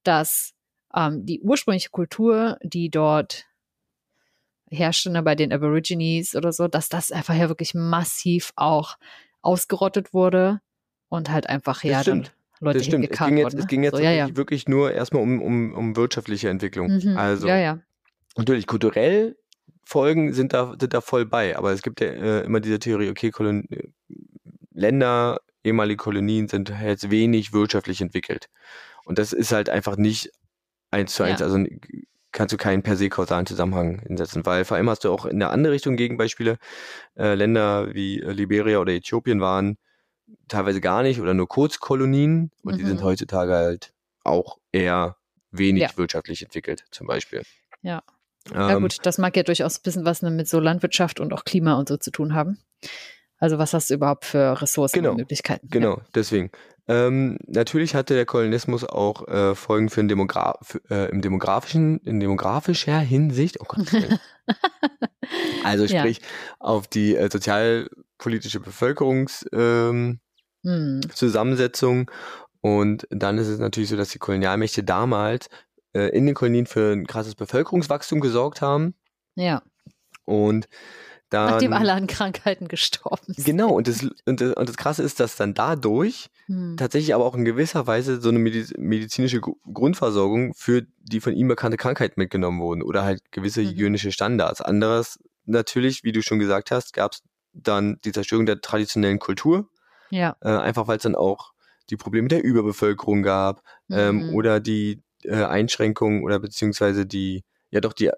dass ähm, die ursprüngliche Kultur, die dort herrschte ne, bei den Aborigines oder so, dass das einfach ja wirklich massiv auch ausgerottet wurde und halt einfach ja dann. Leute Das stimmt. Es ging jetzt, wurden. es ne? ging jetzt so, ja, ja. tatsächlich wirklich nur erstmal um, um, um wirtschaftliche Entwicklung. Mhm. Also ja, ja. natürlich kulturell Folgen sind da, sind da voll bei, aber es gibt ja äh, immer diese Theorie, okay, Kolon äh, Länder, ehemalige Kolonien sind jetzt wenig wirtschaftlich entwickelt. Und das ist halt einfach nicht eins zu eins, Ja. also kannst du keinen per se kausalen Zusammenhang hinsetzen, weil vor allem hast du auch in der andere Richtung Gegenbeispiele, äh, Länder wie äh, Liberia oder Äthiopien waren teilweise gar nicht oder nur Kurzkolonien und die sind Mhm. heutzutage halt auch eher wenig Ja. wirtschaftlich entwickelt, zum Beispiel. Ja. Ja Ähm, gut, das mag ja durchaus ein bisschen was mit so Landwirtschaft und auch Klima und so zu tun haben. Also was hast du überhaupt für Ressourcen Genau, und Möglichkeiten? Genau, deswegen. Ähm, natürlich hatte der Kolonialismus auch äh, Folgen für, den Demogra für äh, im demografischen, in demografischer Hinsicht. Oh Gott. also Ja. sprich auf die äh, sozialpolitische Bevölkerungszusammensetzung. Ja. Hm. Und dann ist es natürlich so, dass die Kolonialmächte damals äh, in den Kolonien für ein krasses Bevölkerungswachstum gesorgt haben. ja. Und dann, Nachdem alle an Krankheiten gestorben sind. Genau, und das, und, das, und das Krasse ist, dass dann dadurch Hm. tatsächlich aber auch in gewisser Weise so eine mediz medizinische Gru- Grundversorgung für die von ihm bekannte Krankheit mitgenommen wurden oder halt gewisse Mhm. hygienische Standards. Anderes natürlich, wie du schon gesagt hast, gab es dann die Zerstörung der traditionellen Kultur, Ja. äh, einfach weil es dann auch die Probleme der Überbevölkerung gab ähm, Mhm. oder die äh, Einschränkungen oder beziehungsweise die, ja doch die,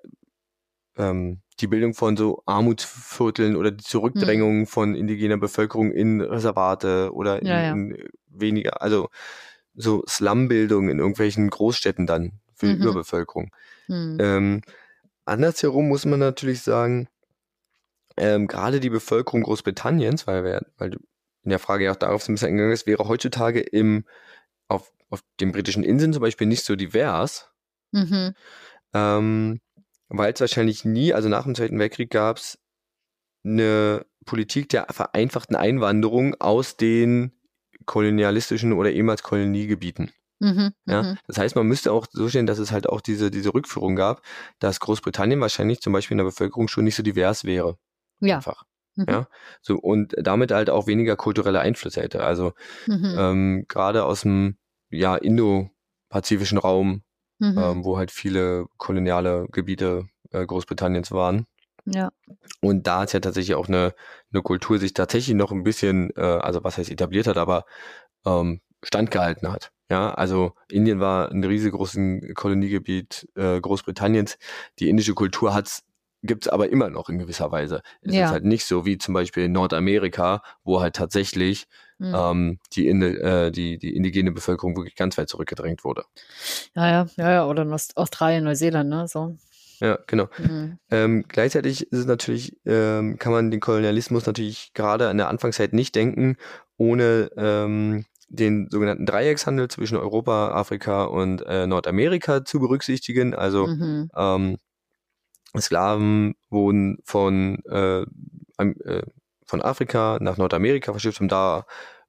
ähm, die Bildung von so Armutsvierteln oder die Zurückdrängung von indigener Bevölkerung in Reservate oder in, Ja, ja. in weniger, also so Slumbildung in irgendwelchen Großstädten dann für die Mhm. Überbevölkerung. Hm. Ähm, andersherum muss man natürlich sagen, ähm, gerade die Bevölkerung Großbritanniens, weil, wir, weil du in der Frage ja auch darauf ein bisschen eingegangen ist, wäre heutzutage im, auf, auf den britischen Inseln zum Beispiel nicht so divers, Mhm. ähm, weil es wahrscheinlich nie, also nach dem Zweiten Weltkrieg gab es eine Politik der vereinfachten Einwanderung aus den kolonialistischen oder ehemals Koloniegebieten. Mhm. Ja, Mhm. das heißt, man müsste auch so stellen, dass es halt auch diese, diese Rückführung gab, dass Großbritannien wahrscheinlich zum Beispiel in der Bevölkerung schon nicht so divers wäre. Ja. Einfach. Mhm. Ja. So, und damit halt auch weniger kulturelle Einflüsse hätte. Also Mhm. ähm, gerade aus dem ja, Indo-pazifischen Raum, Mhm. ähm, wo halt viele koloniale Gebiete äh, Großbritanniens waren. ja. Und da hat ja tatsächlich auch eine, eine Kultur sich tatsächlich noch ein bisschen, äh, also was heißt etabliert hat, aber ähm, standgehalten hat. Ja, also Indien war ein riesengroßes Koloniegebiet äh, Großbritanniens. Die indische Kultur hat's gibt's aber immer noch in gewisser Weise. Es Ja. ist halt nicht so wie zum Beispiel in Nordamerika, wo halt tatsächlich Mhm. ähm, die, äh, die, die indigene Bevölkerung wirklich ganz weit zurückgedrängt wurde. Ja, ja, ja, ja, oder in Aust- Australien, Neuseeland, ne? So. Ja, genau. Mhm. Ähm, gleichzeitig ist es natürlich, ähm, kann man den Kolonialismus natürlich gerade in der Anfangszeit nicht denken, ohne ähm, den sogenannten Dreieckshandel zwischen Europa, Afrika und äh, Nordamerika zu berücksichtigen. Also Mhm. ähm, Sklaven wurden von, äh, äh, von Afrika nach Nordamerika verschifft, um da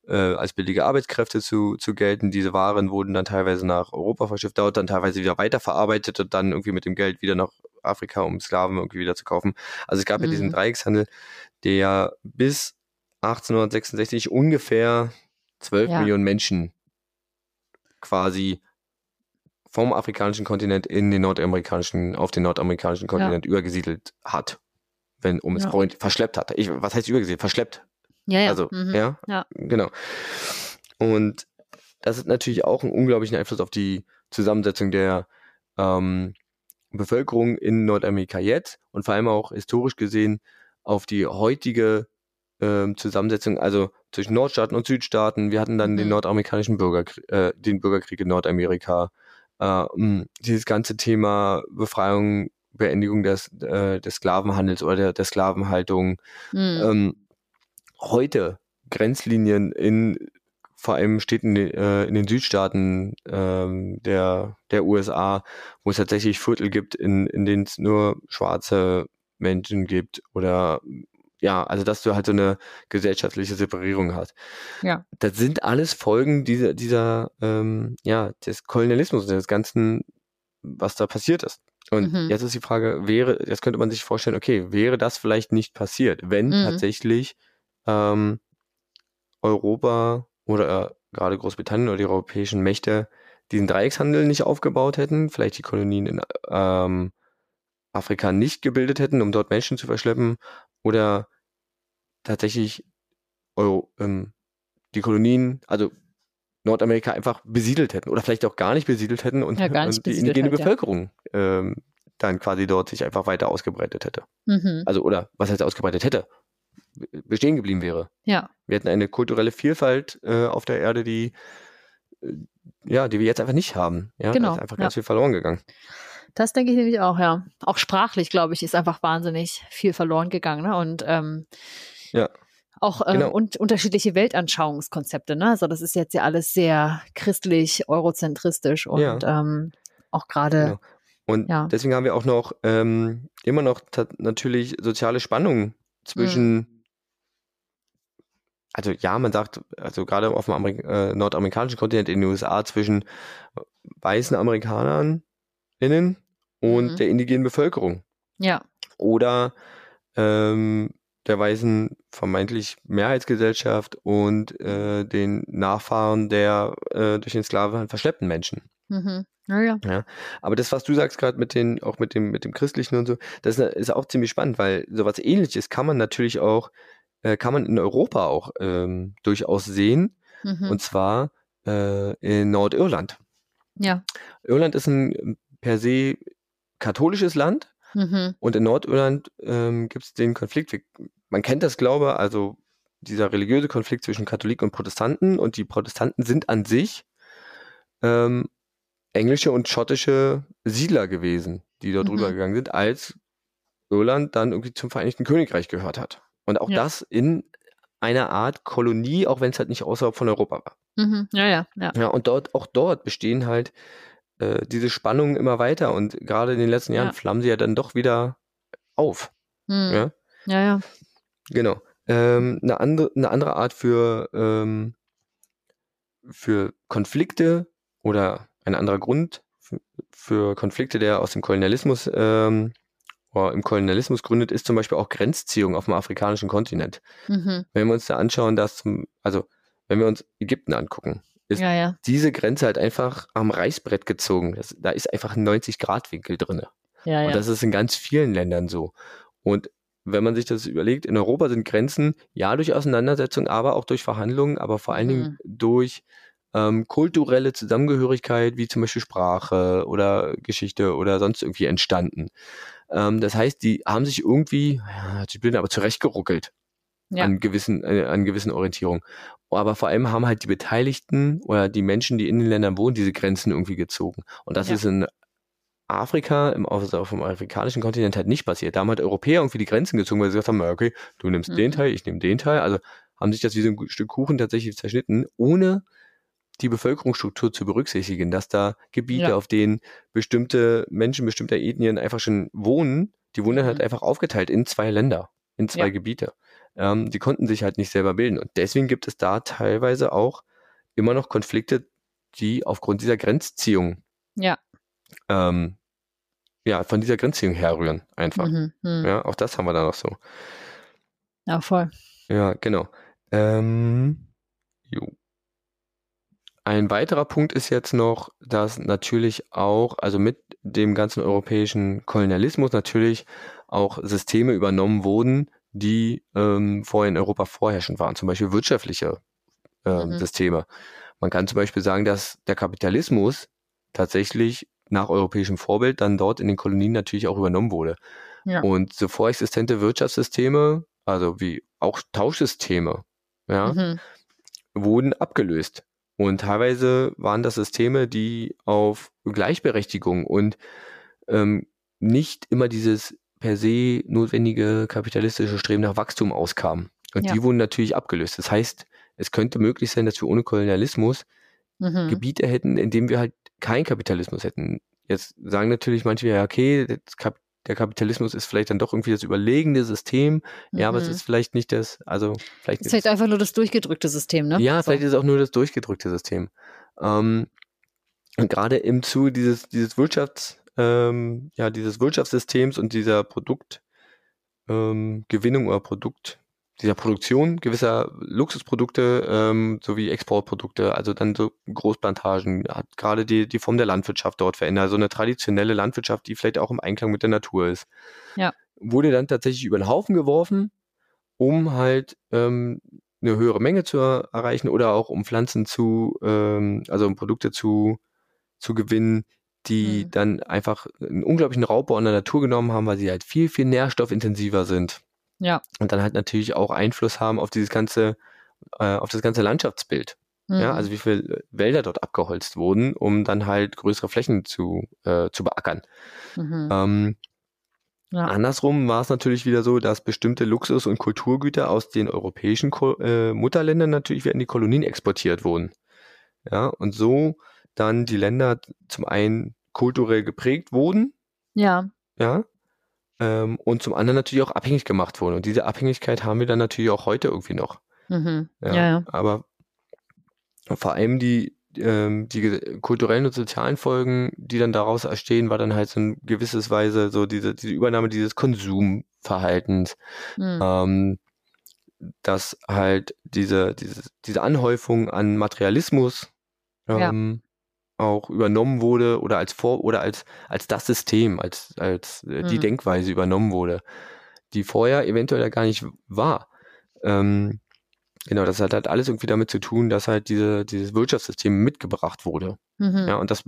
äh, als billige Arbeitskräfte zu, zu gelten. Diese Waren wurden dann teilweise nach Europa verschifft, dort dann teilweise wieder weiterverarbeitet und dann irgendwie mit dem Geld wieder nach Afrika, um Sklaven irgendwie wieder zu kaufen. Also es gab ja diesen Mhm. Dreieckshandel, der bis 1866 ungefähr 12 Ja. Millionen Menschen quasi vom afrikanischen Kontinent in den nordamerikanischen, auf den nordamerikanischen Kontinent übergesiedelt hat. Wenn, um es Ja. freundlich, verschleppt hat. Ich, was heißt übergesiedelt? Verschleppt. Ja, ja. Also, mhm. ja, Ja. genau. Und das hat natürlich auch einen unglaublichen Einfluss auf die Zusammensetzung der ähm, Bevölkerung in Nordamerika jetzt und vor allem auch historisch gesehen auf die heutige ähm, Zusammensetzung, also zwischen Nordstaaten und Südstaaten. Wir hatten dann den Mhm. nordamerikanischen Bürgerkrieg, äh, den Bürgerkrieg in Nordamerika. Äh, dieses ganze Thema Befreiung, Beendigung des, äh, des Sklavenhandels oder der, der Sklavenhaltung. Mhm. Ähm, heute Grenzlinien in vor allem Städten äh, in den Südstaaten ähm, der, der USA, wo es tatsächlich Viertel gibt, in, in denen es nur schwarze Menschen gibt oder ja, also dass du halt so eine gesellschaftliche Separierung hast. Ja. Das sind alles Folgen dieser, dieser ähm, ja, des Kolonialismus, des ganzen, was da passiert ist. Und Mhm. jetzt ist die Frage, wäre, jetzt könnte man sich vorstellen, okay, wäre das vielleicht nicht passiert, wenn Mhm. tatsächlich ähm, Europa oder äh, gerade Großbritannien oder die europäischen Mächte diesen Dreieckshandel nicht aufgebaut hätten, vielleicht die Kolonien in ähm, Afrika nicht gebildet hätten, um dort Menschen zu verschleppen, oder tatsächlich Euro, ähm, die Kolonien, also Nordamerika einfach besiedelt hätten oder vielleicht auch gar nicht besiedelt hätten und, Ja, und die indigene halt, ja. Bevölkerung ähm, dann quasi dort sich einfach weiter ausgebreitet hätte. Mhm. Also, oder was heißt ausgebreitet hätte? Be- Bestehen geblieben wäre. Ja. Wir hätten eine kulturelle Vielfalt äh, auf der Erde, die äh, ja, die wir jetzt einfach nicht haben. Ja, Genau, da ist einfach ja. ganz viel verloren gegangen. Das denke ich nämlich auch, ja. Auch sprachlich, glaube ich, ist einfach wahnsinnig viel verloren gegangen. Ne? Und ähm, Ja. auch ähm, Genau. und unterschiedliche Weltanschauungskonzepte. Ne? Also das ist jetzt ja alles sehr christlich, eurozentristisch und Ja. ähm, auch gerade, Genau. Und Ja. deswegen haben wir auch noch ähm, immer noch natürlich soziale Spannungen zwischen, Mhm. also ja, man sagt, also gerade auf dem Amerik äh, nordamerikanischen Kontinent in den USA zwischen weißen Amerikanern innen und Mhm. der indigenen Bevölkerung. ja, Oder ähm, der weißen vermeintlich Mehrheitsgesellschaft und äh, den Nachfahren der äh, durch den Sklavenhandel verschleppten Menschen. Mhm. Ja, ja. Ja, aber das, was du sagst gerade mit den, auch mit dem, mit dem Christlichen und so, das ist, ist auch ziemlich spannend, weil sowas ähnliches kann man natürlich auch, äh, kann man in Europa auch ähm, durchaus sehen. Mhm. Und zwar äh, in Nordirland. ja. Irland ist ein per se katholisches Land Mhm. und in Nordirland ähm, gibt es den Konflikt, man kennt das, glaube ich, also dieser religiöse Konflikt zwischen Katholiken und Protestanten und die Protestanten sind an sich ähm, englische und schottische Siedler gewesen, die dort Mhm. rübergegangen sind, als Irland dann irgendwie zum Vereinigten Königreich gehört hat. Und auch Ja. das in einer Art Kolonie, auch wenn es halt nicht außerhalb von Europa war. Mhm. Ja, ja, ja. Ja, und dort, auch dort bestehen halt äh, diese Spannungen immer weiter und gerade in den letzten Jahren Ja. flammen sie ja dann doch wieder auf. Mhm. Ja, Ja, ja. genau. Ähm, eine, andere, eine andere Art für, ähm, für Konflikte oder ein anderer Grund für, Konflikte, der aus dem Kolonialismus ähm, oder im Kolonialismus gründet, ist zum Beispiel auch Grenzziehung auf dem afrikanischen Kontinent. Mhm. Wenn wir uns da anschauen, dass zum, also wenn wir uns Ägypten angucken, Ist- Ja, ja. diese Grenze halt einfach am Reißbrett gezogen. Das, da ist einfach ein 90-Grad-Winkel drinne. Ja, Und das ist in ganz vielen Ländern so. Und wenn man sich das überlegt, in Europa sind Grenzen ja durch Auseinandersetzung, aber auch durch Verhandlungen, aber vor allen Dingen durch ähm, kulturelle Zusammengehörigkeit, wie zum Beispiel Sprache oder Geschichte oder sonst irgendwie entstanden. Ähm, das heißt, die haben sich irgendwie, ja, ich bin aber zurechtgeruckelt Ja. an gewissen, äh, an gewissen Orientierungen. Aber vor allem haben halt die Beteiligten oder die Menschen, die in den Ländern wohnen, diese Grenzen irgendwie gezogen. Und das Ja. ist in Afrika, im, also auf dem afrikanischen Kontinent halt nicht passiert. Da haben halt Europäer irgendwie die Grenzen gezogen, weil sie gesagt haben, okay, du nimmst Mhm. den Teil, ich nehme den Teil. Also haben sich das wie so ein Stück Kuchen tatsächlich zerschnitten, ohne die Bevölkerungsstruktur zu berücksichtigen, dass da Gebiete, Ja. auf denen bestimmte Menschen bestimmter Ethnien einfach schon wohnen, die dann halt Mhm. einfach aufgeteilt in zwei Länder, in zwei Ja. Gebiete. Ähm, die konnten sich halt nicht selber bilden. Und deswegen gibt es da teilweise auch immer noch Konflikte, die aufgrund dieser Grenzziehung, Ja. ähm, ja, von dieser Grenzziehung herrühren, einfach. Mhm. Mhm. Ja, auch das haben wir da noch so. Ja, voll. Ja, genau. Ähm. Ein weiterer Punkt ist jetzt noch, dass natürlich auch, also mit dem ganzen europäischen Kolonialismus natürlich auch Systeme übernommen wurden, die ähm, vorher in Europa vorherrschend waren, zum Beispiel wirtschaftliche ähm, Mhm. Systeme. Man kann zum Beispiel sagen, dass der Kapitalismus tatsächlich nach europäischem Vorbild dann dort in den Kolonien natürlich auch übernommen wurde. Ja. Und so vorexistente Wirtschaftssysteme, also wie auch Tauschsysteme, ja, Mhm. wurden abgelöst. Und teilweise waren das Systeme, die auf Gleichberechtigung und ähm, nicht immer dieses per se notwendige kapitalistische Streben nach Wachstum auskamen. Und Ja. die wurden natürlich abgelöst. Das heißt, es könnte möglich sein, dass wir ohne Kolonialismus Mhm. Gebiete hätten, in denen wir halt keinen Kapitalismus hätten. Jetzt sagen natürlich manche, ja, okay, Kap der Kapitalismus ist vielleicht dann doch irgendwie das überlegene System. Ja, aber es Mhm. ist vielleicht nicht das, also vielleicht Das ist vielleicht einfach nur das durchgedrückte System, ne? ja, So. vielleicht ist es auch nur das durchgedrückte System. Ähm, und gerade im Zuge dieses, dieses Wirtschafts, ähm, ja, dieses Wirtschaftssystems und dieser Produktgewinnung ähm, oder Produkt, dieser Produktion gewisser Luxusprodukte ähm, sowie Exportprodukte, also dann so Großplantagen, hat gerade die, die Form der Landwirtschaft dort verändert, so eine traditionelle Landwirtschaft, die vielleicht auch im Einklang mit der Natur ist. Ja. Wurde dann tatsächlich über den Haufen geworfen, um halt ähm, eine höhere Menge zu er erreichen oder auch um Pflanzen zu, ähm, also um Produkte zu, zu gewinnen, die Mhm. dann einfach einen unglaublichen Raubbau an der Natur genommen haben, weil sie halt viel, viel nährstoffintensiver sind. Ja. Und dann halt natürlich auch Einfluss haben auf dieses ganze, äh, auf das ganze Landschaftsbild. Mhm. Ja, also wie viele Wälder dort abgeholzt wurden, um dann halt größere Flächen zu, äh, zu beackern. Mhm. Ähm, Ja. Andersrum war es natürlich wieder so, dass bestimmte Luxus- und Kulturgüter aus den europäischen Ko äh, Mutterländern natürlich wieder in die Kolonien exportiert wurden. Ja, und so dann die Länder zum einen kulturell geprägt wurden, Ja. ja, ähm, und zum anderen natürlich auch abhängig gemacht wurden. Und diese Abhängigkeit haben wir dann natürlich auch heute irgendwie noch. Mhm. Ja, Ja, ja. Aber vor allem die, ähm, die kulturellen und sozialen Folgen, die dann daraus entstehen, war dann halt so ein gewisses Weise so diese, diese Übernahme dieses Verhaltens, Hm. ähm, dass halt diese, diese, diese Anhäufung an Materialismus Ja. ähm, auch übernommen wurde oder als vor oder als, als das System, als, als äh, die Hm. Denkweise übernommen wurde, die vorher eventuell gar nicht war. Ähm, genau, das hat halt alles irgendwie damit zu tun, dass halt diese, dieses Wirtschaftssystem mitgebracht wurde. Mhm. Ja, und das,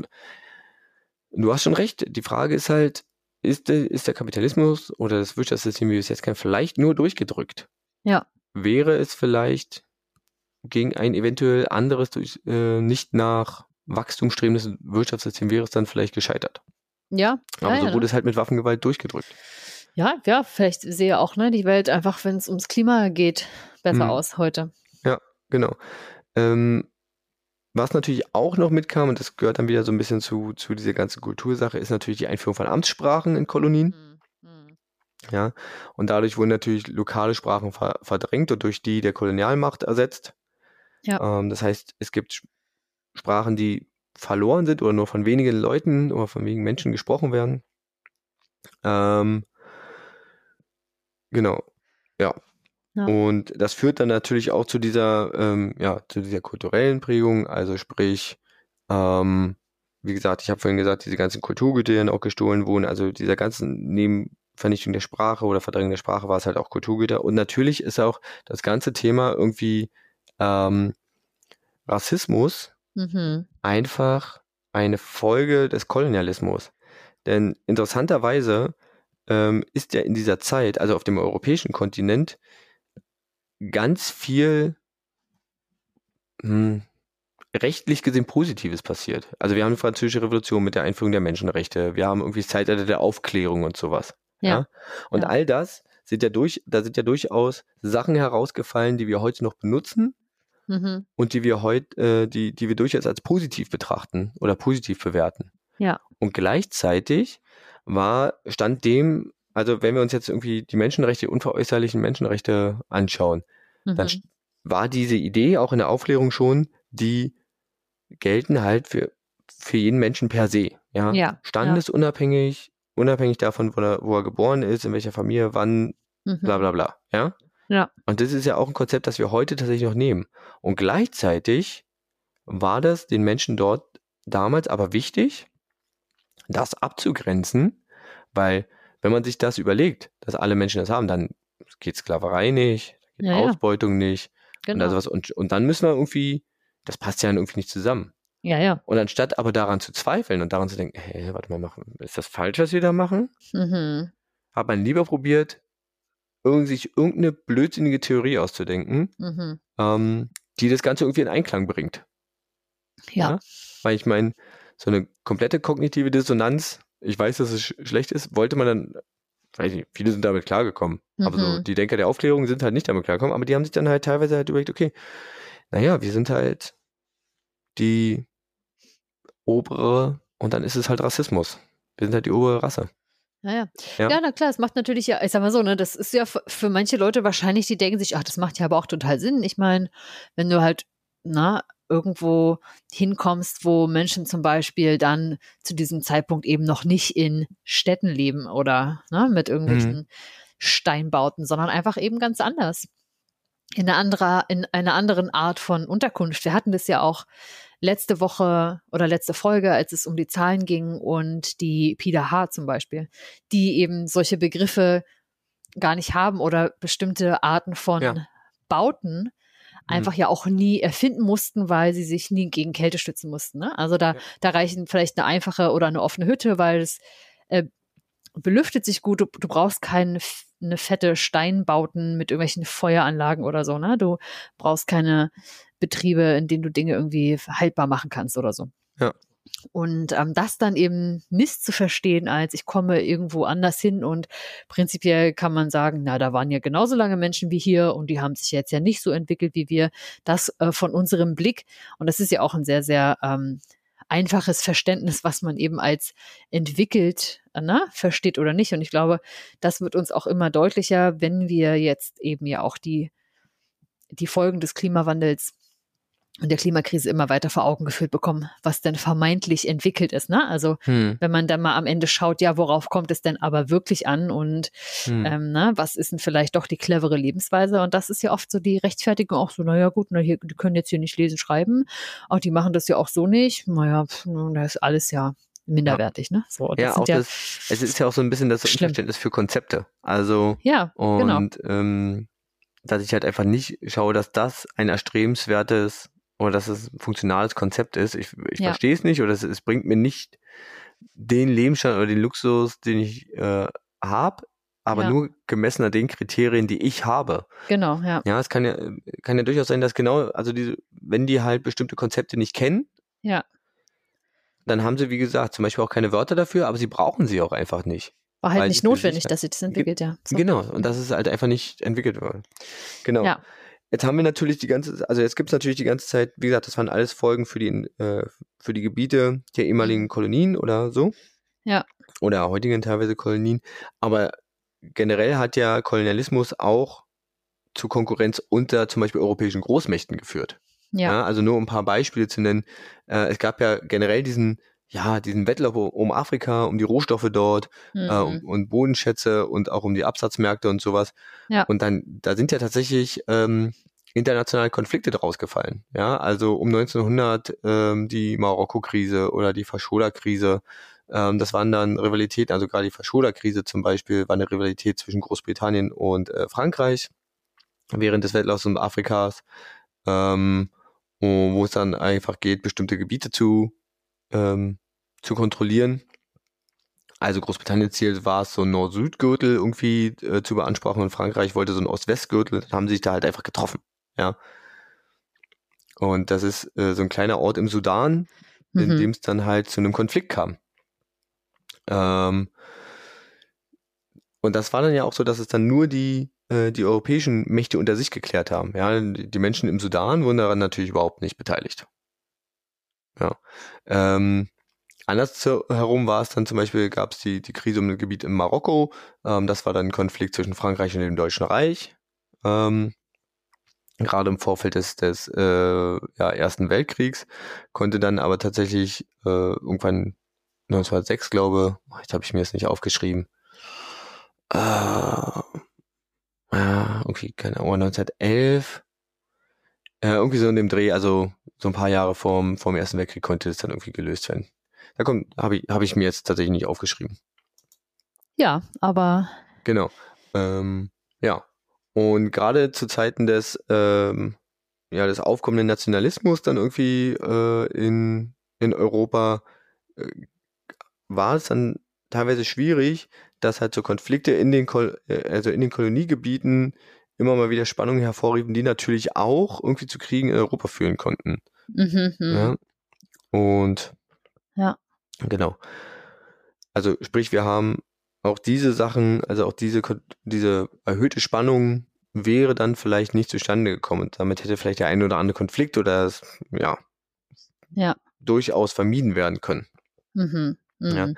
du hast schon recht. Die Frage ist halt, ist der, ist der Kapitalismus oder das Wirtschaftssystem, wie wir es jetzt kennen, vielleicht nur durchgedrückt? Ja. Wäre es vielleicht gegen ein eventuell anderes, durch, äh, nicht nach Wachstum strebendes Wirtschaftssystem, wäre es dann vielleicht gescheitert? Ja, ja, Aber ja, so ne? wurde es halt mit Waffengewalt durchgedrückt. ja, ja, vielleicht sehe auch ne, die Welt einfach, wenn es ums Klima geht, besser Mhm. aus heute. Genau. Ähm, was natürlich auch noch mitkam, und das gehört dann wieder so ein bisschen zu, zu dieser ganzen Kultursache, ist natürlich die Einführung von Amtssprachen in Kolonien. Mhm. Mhm. Ja, und dadurch wurden natürlich lokale Sprachen ver verdrängt und durch die der Kolonialmacht ersetzt. Ja. Ähm, das heißt, es gibt Sprachen, die verloren sind oder nur von wenigen Leuten oder von wenigen Menschen gesprochen werden. Ähm, genau, ja. Ja. Und das führt dann natürlich auch zu dieser, ähm, ja, zu dieser kulturellen Prägung, also sprich, ähm, wie gesagt, ich habe vorhin gesagt, diese ganzen Kulturgüter, die auch gestohlen wurden, also dieser ganzen, neben Vernichtung der Sprache oder Verdrängung der Sprache war es halt auch Kulturgüter. Und natürlich ist auch das ganze Thema irgendwie ähm, Rassismus Mhm. einfach eine Folge des Kolonialismus. Denn interessanterweise ähm, ist ja in dieser Zeit, also auf dem europäischen Kontinent, ganz viel hm, rechtlich gesehen Positives passiert. Also wir haben die Französische Revolution mit der Einführung der Menschenrechte, wir haben irgendwie das Zeitalter der Aufklärung und sowas. Ja. Und Ja. all das sind ja durch, da sind ja durchaus Sachen herausgefallen, die wir heute noch benutzen Mhm. und die wir heute, äh, die, die wir durchaus als positiv betrachten oder positiv bewerten. Ja. Und gleichzeitig war, stand dem, also wenn wir uns jetzt irgendwie die Menschenrechte, unveräußerlichen Menschenrechte anschauen, dann Mhm. st- war diese Idee auch in der Aufklärung schon, die gelten halt für, für jeden Menschen per se. Ja. Ja, Standesunabhängig, unabhängig davon, wo er, wo er geboren ist, in welcher Familie, wann, Mhm. bla bla bla. Ja. Ja. Und das ist ja auch ein Konzept, das wir heute tatsächlich noch nehmen. Und gleichzeitig war das den Menschen dort damals aber wichtig, das abzugrenzen, weil wenn man sich das überlegt, dass alle Menschen das haben, dann geht Sklaverei nicht, geht Ja, ja. Ausbeutung nicht und, Genau. also was, und, und dann müssen wir irgendwie, das passt ja dann irgendwie nicht zusammen. Ja, ja. Und anstatt aber daran zu zweifeln und daran zu denken, hey, warte mal, machen, ist das falsch, was wir da machen? Mhm. Hat man lieber probiert, irgendwie sich irgendeine blödsinnige Theorie auszudenken, Mhm. ähm, die das Ganze irgendwie in Einklang bringt. Ja. Ja. Weil ich meine, so eine komplette kognitive Dissonanz, ich weiß, dass es sch schlecht ist, wollte man dann, weiß nicht, viele sind damit klargekommen. Aber so Mhm. die Denker der Aufklärung sind halt nicht damit klargekommen, aber die haben sich dann halt teilweise halt überlegt, okay, naja, wir sind halt die obere und dann ist es halt Rassismus. Wir sind halt die obere Rasse. Ja, ja. Ja. Ja, na klar, es macht natürlich ja, ich sag mal so, ne, das ist ja für, manche Leute wahrscheinlich, die denken sich, ach, das macht ja aber auch total Sinn. Ich meine, wenn du halt, na, irgendwo hinkommst, wo Menschen zum Beispiel dann zu diesem Zeitpunkt eben noch nicht in Städten leben oder ne, mit irgendwelchen Steinbauten, sondern einfach eben ganz anders. In einer, anderer, in einer anderen Art von Unterkunft. Wir hatten das ja auch letzte Woche oder letzte Folge, als es um die Zahlen ging und die PIDA-H zum Beispiel, die eben solche Begriffe gar nicht haben oder bestimmte Arten von Ja. Bauten einfach ja auch nie erfinden mussten, weil sie sich nie gegen Kälte stützen mussten. Ne? Also da, Ja. da reichen vielleicht eine einfache oder eine offene Hütte, weil es äh, belüftet sich gut. Du, du brauchst keine eine fette Steinbauten mit irgendwelchen Feueranlagen oder so. Ne? Du brauchst keine Betriebe, in denen du Dinge irgendwie haltbar machen kannst oder so. Ja. Und ähm, das dann eben misszuverstehen als ich komme irgendwo anders hin und prinzipiell kann man sagen, na, da waren ja genauso lange Menschen wie hier und die haben sich jetzt ja nicht so entwickelt wie wir. Das äh, von unserem Blick und das ist ja auch ein sehr, sehr ähm, einfaches Verständnis, was man eben als entwickelt na, versteht oder nicht. Und ich glaube, das wird uns auch immer deutlicher, wenn wir jetzt eben ja auch die, die Folgen des Klimawandels und der Klimakrise immer weiter vor Augen geführt bekommen, was denn vermeintlich entwickelt ist. Ne? Also hm. wenn man dann mal am Ende schaut, ja, worauf kommt es denn aber wirklich an und hm. ähm, ne, was ist denn vielleicht doch die clevere Lebensweise? Und das ist ja oft so die Rechtfertigung auch so, naja gut, na, hier, die können jetzt hier nicht lesen, schreiben, auch die machen das ja auch so nicht. Naja, das ist alles ja minderwertig, ja. ne? So, ja, auch ja das, es ist ja auch so ein bisschen das schlimm. Unverständnis für Konzepte. Also ja, genau. und genau. ähm, dass ich halt einfach nicht schaue, dass das ein erstrebenswertes oder dass es ein funktionales Konzept ist. Ich, ich ja. verstehe es nicht oder es, es, bringt mir nicht den Lebensstand oder den Luxus, den ich äh, habe, aber ja. nur gemessen an den Kriterien, die ich habe. Genau, ja. Ja, es kann ja, kann ja durchaus sein, dass genau, also diese, wenn die halt bestimmte Konzepte nicht kennen, ja. dann haben sie, wie gesagt, zum Beispiel auch keine Wörter dafür, aber sie brauchen sie auch einfach nicht. War halt nicht notwendig, dass sie das entwickelt, ja. So. Genau, und das ist halt einfach nicht entwickelt worden. Genau. Ja. Jetzt haben wir natürlich die ganze, also jetzt gibt es natürlich die ganze Zeit, wie gesagt, das waren alles Folgen für die, äh, für die Gebiete der ehemaligen mhm. Kolonien oder so. Ja. Oder heutigen teilweise Kolonien. Aber generell hat ja Kolonialismus auch zu Konkurrenz unter zum Beispiel europäischen Großmächten geführt. Ja. ja also nur um ein paar Beispiele zu nennen. Äh, es gab ja generell diesen, ja, diesen Wettlauf um Afrika, um die Rohstoffe dort äh, mhm. äh, und, und Bodenschätze und auch um die Absatzmärkte und sowas. Ja. Und dann, da sind ja tatsächlich ähm, internationale Konflikte draus gefallen. Ja, also um 1900 ähm, die Marokko-Krise oder die Faschoda-Krise. Ähm, das waren dann Rivalitäten, also gerade die Faschoda-Krise zum Beispiel war eine Rivalität zwischen Großbritannien und äh, Frankreich während des Wettlaufs um Afrikas, ähm, wo es dann einfach geht, bestimmte Gebiete zu ähm, zu kontrollieren. Also Großbritanniens Ziel war es, so ein Nord-Süd-Gürtel irgendwie äh, zu beanspruchen und Frankreich wollte so ein Ost-West-Gürtel. Dann haben sie sich da halt einfach getroffen. Ja. Und das ist äh, so ein kleiner Ort im Sudan, mhm. in dem es dann halt zu einem Konflikt kam. Ähm, und das war dann ja auch so, dass es dann nur die, äh, die europäischen Mächte unter sich geklärt haben. Ja, die Menschen im Sudan wurden daran natürlich überhaupt nicht beteiligt. Ja. Ähm, Andersherum war es dann zum Beispiel, gab es die, die Krise um das Gebiet in Marokko. Ähm, das war dann ein Konflikt zwischen Frankreich und dem Deutschen Reich. Ähm, gerade im Vorfeld des, des äh, ja, Ersten Weltkriegs, konnte dann aber tatsächlich äh, irgendwann 1906, glaube oh, jetzt habe ich mir das nicht aufgeschrieben, äh, irgendwie, keine Ahnung, 1911, äh, irgendwie so in dem Dreh, also so ein paar Jahre vorm, vorm Ersten Weltkrieg konnte es dann irgendwie gelöst werden. Da kommt, habe ich, hab ich mir jetzt tatsächlich nicht aufgeschrieben. Ja, aber. Genau. Ähm, ja. Und gerade zu Zeiten des, ähm, ja, des aufkommenden Nationalismus dann irgendwie äh, in, in Europa äh, war es dann teilweise schwierig, dass halt so Konflikte in den, Kol äh, also in den Koloniegebieten immer mal wieder Spannungen hervorriefen, die natürlich auch irgendwie zu Kriegen in Europa führen konnten. Mhm, mhm. ja. Und ja. Genau. Also sprich, wir haben auch diese Sachen, also auch diese, diese erhöhte Spannung wäre dann vielleicht nicht zustande gekommen. Damit hätte vielleicht der ein oder andere Konflikt oder das, ja, ja. durchaus vermieden werden können. Mhm. Mhm. Ja.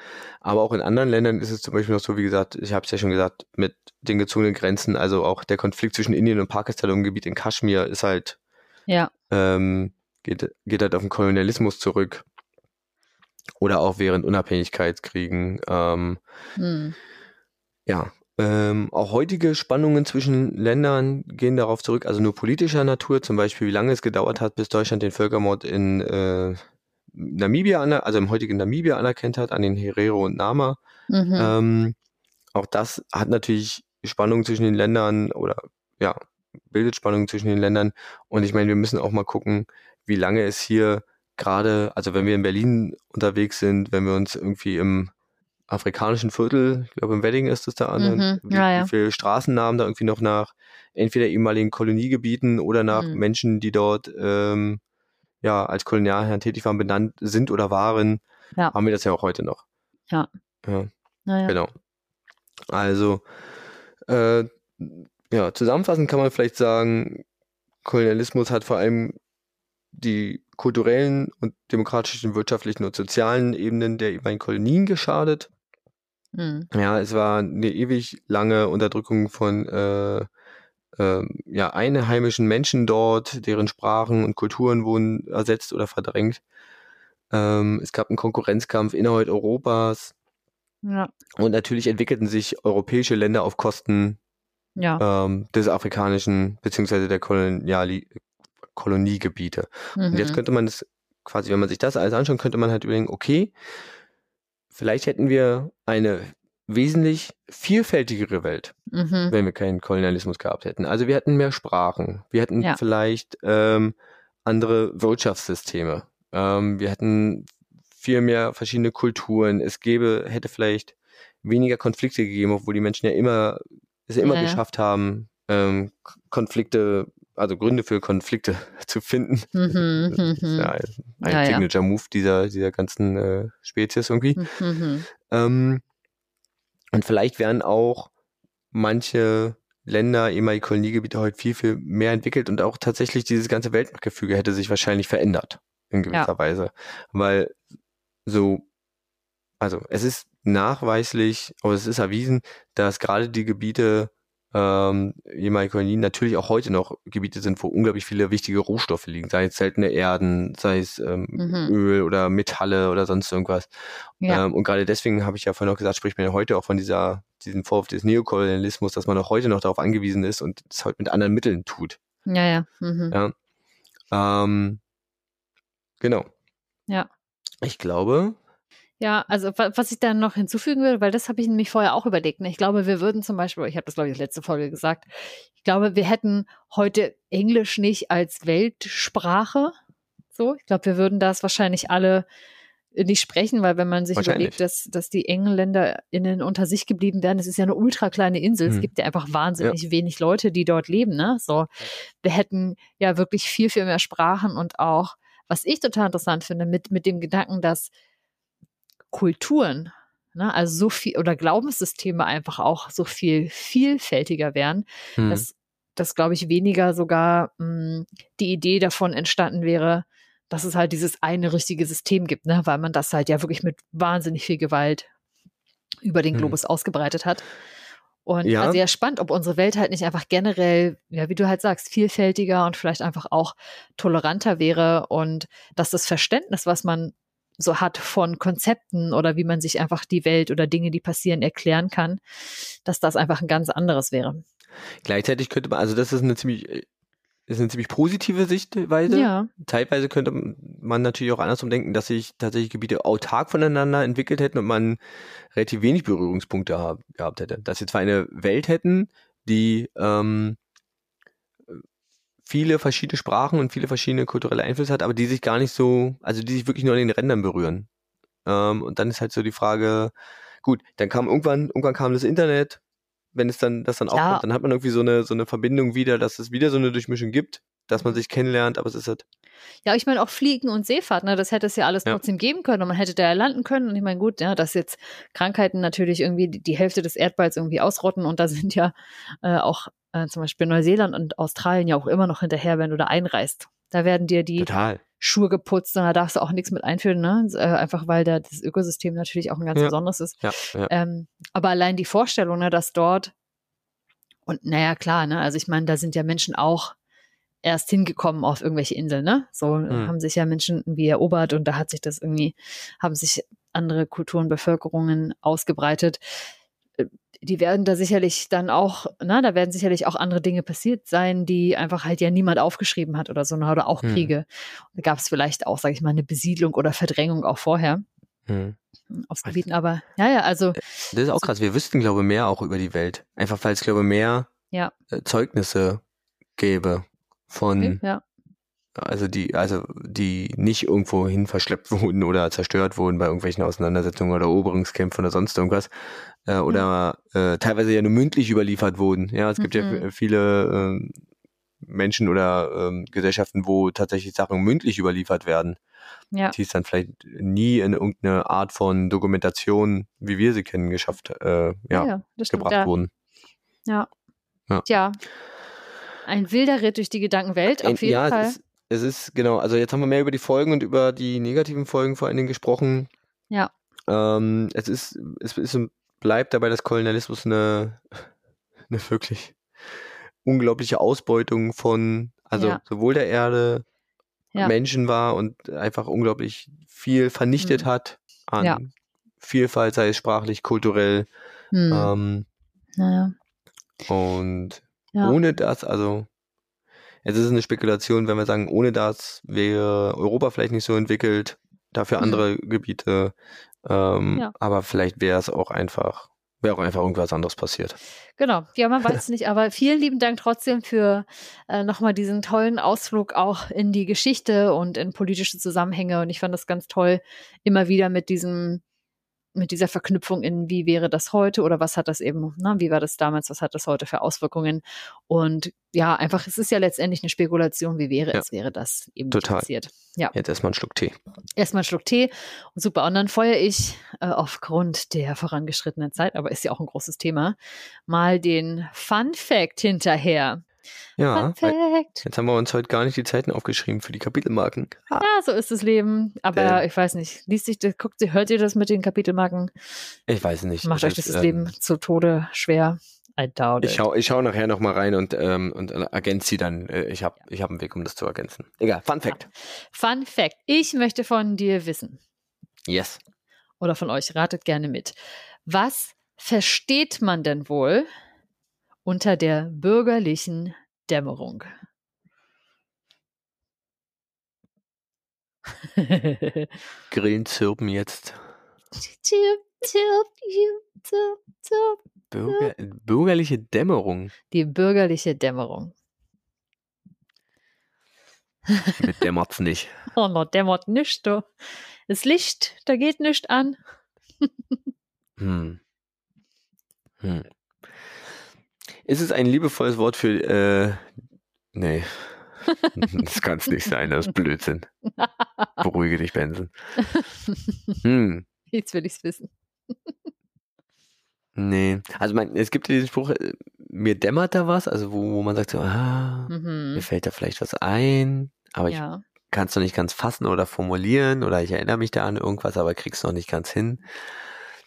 Aber auch in anderen Ländern ist es zum Beispiel noch so, wie gesagt, ich habe es ja schon gesagt, mit den gezogenen Grenzen, also auch der Konflikt zwischen Indien und Pakistan im Gebiet in Kaschmir ist halt, ja. ähm, geht, geht halt auf den Kolonialismus zurück. Oder auch während Unabhängigkeitskriegen. Ähm, mhm. Ja, ähm, auch heutige Spannungen zwischen Ländern gehen darauf zurück, also nur politischer Natur, zum Beispiel wie lange es gedauert hat, bis Deutschland den Völkermord in äh, Namibia, also im heutigen Namibia anerkennt hat, an den Herero und Nama. Mhm. Ähm, auch das hat natürlich Spannungen zwischen den Ländern oder ja, bildet Spannungen zwischen den Ländern. Und ich meine, wir müssen auch mal gucken, wie lange es hier gerade, also wenn wir in Berlin unterwegs sind, wenn wir uns irgendwie im afrikanischen Viertel, ich glaube im Wedding ist es da an, mhm. wie, ja, ja. wie viele Straßennamen da irgendwie noch nach entweder ehemaligen Koloniegebieten oder nach mhm. Menschen, die dort ähm, ja als Kolonialherren tätig waren, benannt sind oder waren, ja. haben wir das ja auch heute noch. Ja. Ja. Naja. Genau. Also äh, ja, zusammenfassend kann man vielleicht sagen, Kolonialismus hat vor allem die kulturellen und demokratischen, wirtschaftlichen und sozialen Ebenen der ehemaligen Kolonien geschadet. Mhm. Ja, es war eine ewig lange Unterdrückung von äh, ähm, ja, einheimischen Menschen dort, deren Sprachen und Kulturen wurden ersetzt oder verdrängt. Ähm, es gab einen Konkurrenzkampf innerhalb Europas. Ja. Und natürlich entwickelten sich europäische Länder auf Kosten Ja. ähm, des afrikanischen beziehungsweise der Koloniali Koloniegebiete. Und jetzt Mhm. könnte man es quasi, wenn man sich das alles anschaut, könnte man halt überlegen, okay, vielleicht hätten wir eine wesentlich vielfältigere Welt, Mhm. wenn wir keinen Kolonialismus gehabt hätten. Also wir hätten mehr Sprachen, wir hätten Ja. vielleicht ähm, andere Wirtschaftssysteme, ähm, wir hätten viel mehr verschiedene Kulturen, es gäbe, hätte vielleicht weniger Konflikte gegeben, obwohl die Menschen ja immer, es ja immer Ja, geschafft haben, ähm, Konflikte, also Gründe für Konflikte zu finden. Mhm. Das ist Mhm. ja ein, ein Ja, ja. Signature-Move dieser, dieser ganzen äh, Spezies irgendwie. Mhm. Ähm, und vielleicht wären auch manche Länder, ehemalige Koloniegebiete, heute viel, viel mehr entwickelt und auch tatsächlich dieses ganze Weltmachtgefüge hätte sich wahrscheinlich verändert in gewisser Ja. Weise. Weil so, also es ist nachweislich, aber es ist erwiesen, dass gerade die Gebiete ähm, ehemalige Kolonien natürlich auch heute noch Gebiete sind, wo unglaublich viele wichtige Rohstoffe liegen, sei es seltene Erden, sei es ähm, Mhm. Öl oder Metalle oder sonst irgendwas. Ja. Ähm, und gerade deswegen habe ich ja vorhin auch gesagt, spricht man ja heute auch von dieser, diesem Vorwurf des Neokolonialismus, dass man auch heute noch darauf angewiesen ist und es heute mit anderen Mitteln tut. Ja, ja. Mhm. Ja. Ähm, genau. Ja. Ich glaube, Ja, also wa- was ich dann noch hinzufügen will, weil das habe ich nämlich vorher auch überlegt. Ne? Ich glaube, wir würden zum Beispiel, ich habe das glaube ich letzten Folge gesagt, ich glaube, wir hätten heute Englisch nicht als Weltsprache. So, ich glaube, wir würden das wahrscheinlich alle nicht sprechen, weil wenn man sich überlegt, dass, dass die EngländerInnen unter sich geblieben wären, das ist ja eine ultra kleine Insel. Es Hm. gibt ja einfach wahnsinnig wenig Leute, die dort leben. Ne? So, wir hätten ja wirklich viel, viel mehr Sprachen und auch, was ich total interessant finde, mit, mit dem Gedanken, dass Kulturen, ne, also so viel oder Glaubenssysteme einfach auch so viel vielfältiger wären, hm, dass, dass glaube ich, weniger sogar mh, die Idee davon entstanden wäre, dass es halt dieses eine richtige System gibt, ne, weil man das halt ja wirklich mit wahnsinnig viel Gewalt über den Hm. Globus ausgebreitet hat. Und Ja. ja spannend, ob unsere Welt halt nicht einfach generell, ja, wie du halt sagst, vielfältiger und vielleicht einfach auch toleranter wäre und dass das Verständnis, was man so hat von Konzepten oder wie man sich einfach die Welt oder Dinge, die passieren, erklären kann, dass das einfach ein ganz anderes wäre. gleichzeitig könnte man, also das ist eine ziemlich, äh, ist eine ziemlich positive Sichtweise. Ja, Teilweise könnte man natürlich auch andersrum denken, dass sich tatsächlich Gebiete autark voneinander entwickelt hätten und man relativ wenig Berührungspunkte hab, gehabt hätte. Dass wir zwar eine Welt hätten, die ähm, viele verschiedene Sprachen und viele verschiedene kulturelle Einflüsse hat, aber die sich gar nicht so, also die sich wirklich nur an den Rändern berühren. Ähm, und dann ist halt so die Frage, gut, dann kam irgendwann, irgendwann kam das Internet, wenn es dann, das dann Ja. aufkommt, dann hat man irgendwie so eine, so eine Verbindung wieder, dass es wieder so eine Durchmischung gibt, dass man sich kennenlernt, aber es ist halt, Ja, ich meine auch Fliegen und Seefahrt, ne, das hätte es ja alles Ja. trotzdem geben können und man hätte da ja landen können. Und ich meine, gut, ja, dass jetzt Krankheiten natürlich irgendwie die, die Hälfte des Erdballs irgendwie ausrotten und da sind ja äh, auch äh, zum Beispiel Neuseeland und Australien ja auch immer noch hinterher, wenn du da einreist. Da werden dir die total. Schuhe geputzt und da darfst du auch nichts mit einführen, ne? Äh, einfach weil da das Ökosystem natürlich auch ein ganz Ja. besonderes ist. Ja, ja. Ähm, aber allein die Vorstellung, ne, dass dort und naja, klar, ne, also ich meine, da sind ja Menschen auch erst hingekommen auf irgendwelche Inseln, ne? So Hm. haben sich ja Menschen irgendwie erobert und da hat sich das irgendwie, haben sich andere Kulturen, Bevölkerungen ausgebreitet. Äh, Die werden da sicherlich dann auch, na, da werden sicherlich auch andere Dinge passiert sein, die einfach halt ja niemand aufgeschrieben hat oder so, ne, oder auch Hm. Kriege. Da gab es vielleicht auch, sage ich mal, eine Besiedlung oder Verdrängung auch vorher Hm. aufs Gebieten, aber ja, ja, also Das ist auch krass. Wir wüssten, glaube ich, mehr auch über die Welt. Einfach weil es, glaube ich, mehr Ja. äh, Zeugnisse gäbe von, okay, ja. Also die, also die nicht irgendwo hin verschleppt wurden oder zerstört wurden bei irgendwelchen Auseinandersetzungen oder Eroberungskämpfen oder sonst irgendwas. Äh, oder äh, teilweise ja nur mündlich überliefert wurden. Ja, es gibt ja Mhm. f- viele ähm, Menschen oder ähm, Gesellschaften, wo tatsächlich Sachen mündlich überliefert werden, Ja. die es dann vielleicht nie in irgendeine Art von Dokumentation, wie wir sie kennen, geschafft, äh, ja, das stimmt. gebracht Ja. wurden. Ja. Ja. Tja. Ein wilder Ritt durch die Gedankenwelt, auf jeden ja, Fall. Es ist, es ist, genau, also jetzt haben wir mehr über die Folgen und über die negativen Folgen vor allen Dingen gesprochen. Ja. Ähm, es ist, es ist bleibt dabei, dass Kolonialismus eine, eine wirklich unglaubliche Ausbeutung von, also Ja. sowohl der Erde, Ja. Menschen war und einfach unglaublich viel vernichtet Mhm. hat an Ja. Vielfalt, sei es sprachlich, kulturell. Hm. Ähm, naja. und ohne das, also es ist eine Spekulation, wenn wir sagen, ohne das wäre Europa vielleicht nicht so entwickelt, dafür Mhm. andere Gebiete. Ähm, Ja. Aber vielleicht wäre es auch einfach, wäre auch einfach irgendwas anderes passiert. Genau, ja, man weiß es nicht, aber vielen lieben Dank trotzdem für äh, nochmal diesen tollen Ausflug auch in die Geschichte und in politische Zusammenhänge. Und ich fand das ganz toll, immer wieder mit diesem, mit dieser Verknüpfung in, wie wäre das heute oder was hat das eben, na, wie war das damals, was hat das heute für Auswirkungen? Und ja, einfach, es ist ja letztendlich eine Spekulation, wie wäre Ja. es, wäre das eben Total. passiert. Ja. Jetzt erstmal einen Schluck Tee. Erstmal einen Schluck Tee und super. Und dann feuere ich äh, aufgrund der vorangeschrittenen Zeit, aber ist ja auch ein großes Thema, mal den Fun Fact hinterher. Ja, Fact. jetzt haben wir uns heute gar nicht die Zeiten aufgeschrieben für die Kapitelmarken. Ah, Ja, so ist das Leben. Aber Ähm. ich weiß nicht. Liest sich das, guckt, hört ihr das mit den Kapitelmarken? ich weiß nicht. Macht Es euch das ähm, Leben zu Tode schwer? I doubt Ich schaue ich schau nachher nochmal rein und, ähm, und ergänze sie dann. Äh, Ich habe ich hab einen Weg, um das zu ergänzen. Egal, Fun Fact. Fun Fact. Ich möchte von dir wissen. Yes. Oder von euch. Ratet gerne mit. Was versteht man denn wohl unter der bürgerlichen Dämmerung? Grillen zirpen jetzt. Bürger, bürgerliche Dämmerung. Die bürgerliche Dämmerung. Mit dämmert's nicht. Oh, no, dämmert nicht, du. Das Licht, da geht nicht an. Hm. Hm. Ist es ein liebevolles Wort für, äh, nee. Das kann es nicht sein, das ist Blödsinn. Beruhige dich, Benson. Hm. Jetzt will ich's wissen. Nee. Also man, es gibt ja diesen Spruch, äh, mir dämmert da was, also wo, wo man sagt so, ah, mir Mhm. fällt da vielleicht was ein, aber ich Ja. kann es noch nicht ganz fassen oder formulieren oder ich erinnere mich da an irgendwas, aber krieg's noch nicht ganz hin.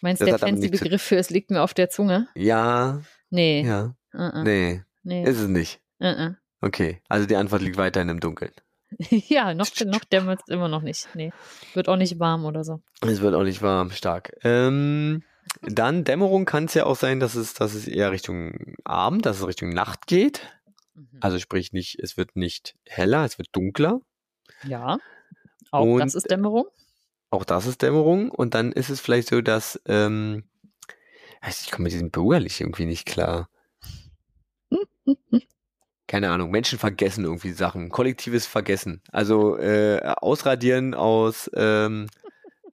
Meinst du, der fancy Begriff für es liegt mir auf der Zunge? Ja, Nee. ja, Uh-uh. nee, Nee. ist es nicht. Uh-uh. Okay, also die Antwort liegt weiterhin im Dunkeln. ja, noch, noch dämmert es immer noch nicht. Nee. Wird auch nicht warm oder so. Es wird auch nicht warm, stark. Ähm, dann Dämmerung kann es ja auch sein, dass es, dass es eher Richtung Abend, dass es Richtung Nacht geht. Mhm. Also sprich nicht, es wird nicht heller, es wird dunkler. Ja. Auch Und- das ist Dämmerung. Auch das ist Dämmerung. Und dann ist es vielleicht so, dass ähm, ich komme mit diesem bürgerlich irgendwie nicht klar. Keine Ahnung, Menschen vergessen irgendwie Sachen. Kollektives Vergessen. Also äh, ausradieren aus ähm,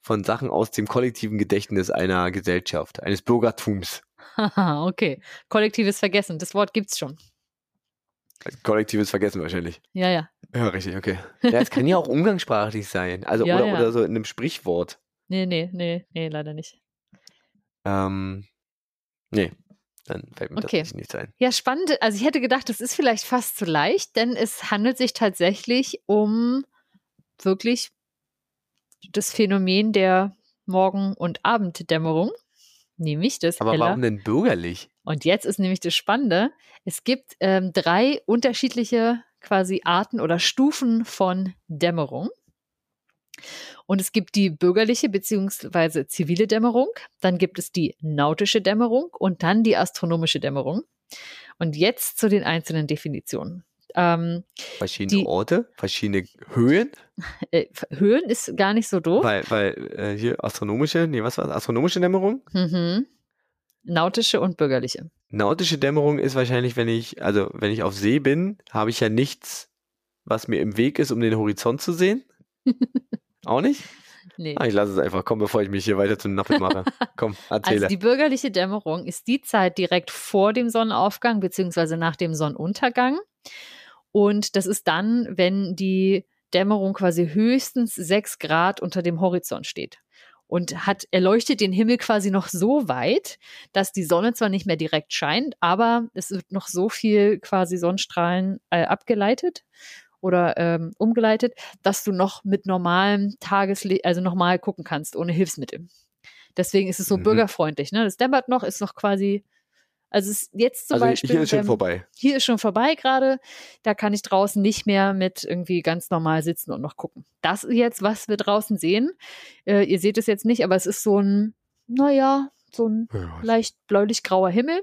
von Sachen aus dem kollektiven Gedächtnis einer Gesellschaft, eines Bürgertums. Haha, okay. Kollektives Vergessen. Das Wort gibt's schon. Kollektives Vergessen wahrscheinlich. Ja, ja. Ja, richtig, okay. Ja, es kann ja auch umgangssprachlich sein. Also Ja, oder, ja. oder so in einem Sprichwort. Nee, nee, nee, nee, leider nicht. Ähm, nee, dann fällt mir Okay. das nicht ein. Ja, spannend. Also ich hätte gedacht, das ist vielleicht fast zu leicht, denn es handelt sich tatsächlich um wirklich das Phänomen der Morgen- und Abenddämmerung, nämlich das Aber heller. warum denn bürgerlich? Und jetzt ist nämlich das Spannende, es gibt ähm, drei unterschiedliche quasi Arten oder Stufen von Dämmerung. Und es gibt die bürgerliche bzw. zivile Dämmerung, dann gibt es die nautische Dämmerung und dann die astronomische Dämmerung. Und jetzt zu den einzelnen Definitionen. Ähm, Verschiedene Die- Orte, verschiedene Höhen, äh, Höhen ist gar nicht so doof. weil, weil äh, hier astronomische, nee, was war das? Astronomische Dämmerung? Mhm. Nautische und bürgerliche. Nautische Dämmerung ist wahrscheinlich, wenn ich, also wenn ich auf See bin, habe ich ja nichts, was mir im Weg ist, um den Horizont zu sehen. Auch nicht? Nee. Ah, ich lasse es einfach kommen, bevor ich mich hier weiter zum Nappel mache. Komm, erzähle. Also die bürgerliche Dämmerung ist die Zeit direkt vor dem Sonnenaufgang beziehungsweise nach dem Sonnenuntergang. Und das ist dann, wenn die Dämmerung quasi höchstens sechs Grad unter dem Horizont steht. Und hat erleuchtet den Himmel quasi noch so weit, dass die Sonne zwar nicht mehr direkt scheint, aber es wird noch so viel quasi Sonnenstrahlen äh, abgeleitet oder ähm, umgeleitet, dass du noch mit normalem Tageslicht, also normal gucken kannst, ohne Hilfsmittel. Deswegen ist es so Mhm. bürgerfreundlich. Ne? Das dämmert noch, ist noch quasi Also ist jetzt zum Also Beispiel. hier ist schon wenn- vorbei. Hier ist schon vorbei gerade. Da kann ich draußen nicht mehr mit irgendwie ganz normal sitzen und noch gucken. Das ist jetzt, was wir draußen sehen. Äh, ihr seht es jetzt nicht, aber es ist so ein, naja, so ein Ja. leicht bläulich-grauer Himmel.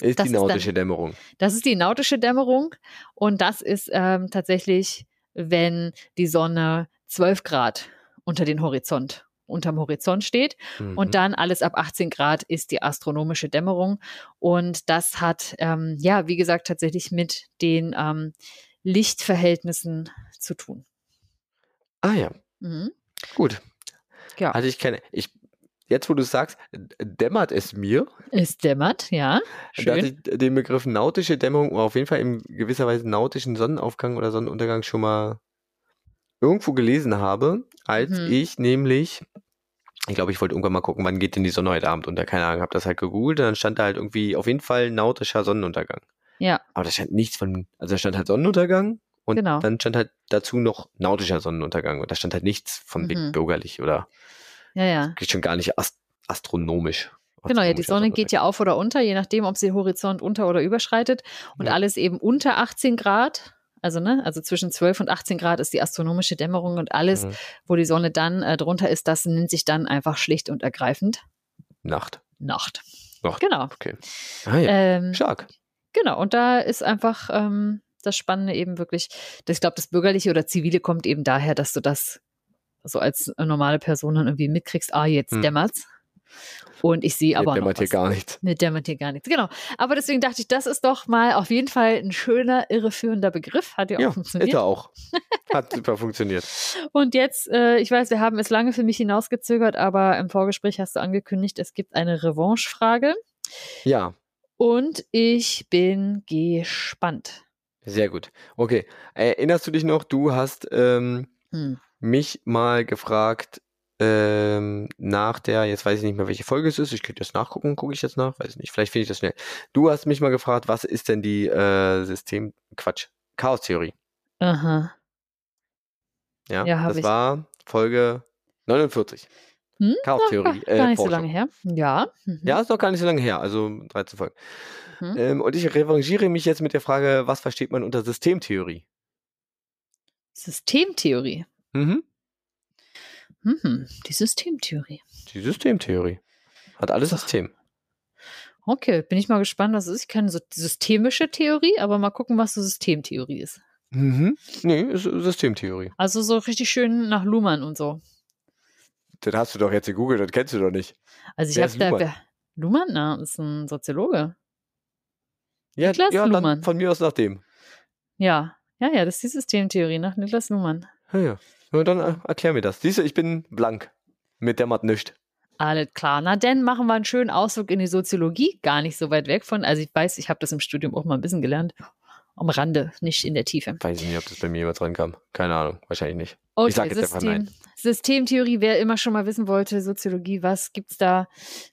Ist Das die ist dann- nautische Dämmerung. Das ist die nautische Dämmerung und das ist ähm, tatsächlich, wenn die Sonne 12 Grad unter den Horizont, unterm Horizont steht Mhm. und dann alles ab 18 Grad ist die astronomische Dämmerung und das hat, ähm, ja, wie gesagt, tatsächlich mit den ähm, Lichtverhältnissen zu tun. Ah ja, Mhm. gut. Ja, Also ich kenne, ich, jetzt wo du sagst, dämmert es mir, es dämmert, ja. dass Schön. ich den Begriff nautische Dämmerung oder auf jeden Fall in gewisser Weise nautischen Sonnenaufgang oder Sonnenuntergang schon mal irgendwo gelesen habe, als Mhm. ich nämlich, ich glaube, ich wollte irgendwann mal gucken, wann geht denn die Sonne heute Abend unter, keine Ahnung, habe das halt gegoogelt und dann stand da halt irgendwie auf jeden Fall nautischer Sonnenuntergang. Ja, Aber da stand nichts von, also da stand halt Sonnenuntergang und Genau. dann stand halt dazu noch nautischer Sonnenuntergang und da stand halt nichts von Mhm. bürgerlich oder ja, ja. geht schon gar nicht ast astronomisch. Genau, ja, die Sonne geht ja auf oder unter, je nachdem, ob sie Horizont unter- oder überschreitet. Und Ja. alles eben unter 18 Grad. Also, ne, also zwischen 12 und 18 Grad ist die astronomische Dämmerung und alles, Mhm. wo die Sonne dann äh, drunter ist, das nennt sich dann einfach schlicht und ergreifend Nacht. Nacht. Nacht. Genau. Okay. Ah ja, Ähm, stark. genau, und da ist einfach ähm, das Spannende eben wirklich, dass ich glaube, das Bürgerliche oder Zivile kommt eben daher, dass du das so als normale Person dann irgendwie mitkriegst, ah, jetzt Hm. dämmert's. Und ich sehe Mir aber noch dämmert hier gar nichts. Mit dämmert hier gar nichts. Genau. Aber deswegen dachte ich, das ist doch mal auf jeden Fall ein schöner, irreführender Begriff. Hat ja auch Ja, funktioniert. er auch. Hat super funktioniert. Und jetzt, äh, ich weiß, wir haben es lange für mich hinausgezögert, aber im Vorgespräch hast du angekündigt, es gibt eine Revanche-Frage. Ja, Und ich bin gespannt. sehr gut. Okay. Erinnerst du dich noch, du hast ähm, Hm. Mich mal gefragt, ähm, nach der, jetzt weiß ich nicht mehr, welche Folge es ist, ich könnte das nachgucken, gucke ich jetzt nach, weiß nicht, vielleicht finde ich das schnell. Du hast mich mal gefragt, was ist denn die äh, System, Quatsch, Chaostheorie? Aha. Ja, Ja, das ich. war Folge 49. Hm? Chaostheorie. Gar äh, nicht so lange her. Ja. Mhm. Ja, ist noch gar nicht so lange her, also 13 Folgen. Hm. Ähm, und ich revanchiere mich jetzt mit der Frage, was versteht man unter Systemtheorie? Systemtheorie. Mhm. Mhm. Die Systemtheorie. Die Systemtheorie. Hat alles System. Okay, bin ich mal gespannt, was es ist. Ich kenne so systemische Theorie, aber mal gucken, was so Systemtheorie ist. Mhm. Nee, ist Systemtheorie. Also so richtig schön nach Luhmann und so. Das hast du doch jetzt gegoogelt, das kennst du doch nicht. Also ich habe da. Luhmann? Wer, Luhmann, na, ist ein Soziologe. Ja, Niklas ja Luhmann. von mir aus nach dem. Ja, ja, ja, das ist die Systemtheorie nach Niklas Luhmann. Ja, ja. Ja dann äh, erklär mir das. Siehst du, ich bin blank. Mit dämmert nischt. Alles klar. Na, dann machen wir einen schönen Ausflug in die Soziologie. Gar nicht so weit weg von. Also ich weiß, ich habe das im Studium auch mal ein bisschen gelernt. Am Rande, nicht in der Tiefe. Weiß ich nicht, ob das bei mir jemals rankam. Keine Ahnung, wahrscheinlich nicht. Okay, Ich sag jetzt einfach nein. Systemtheorie, wer immer schon mal wissen wollte, Soziologie, was gibt's da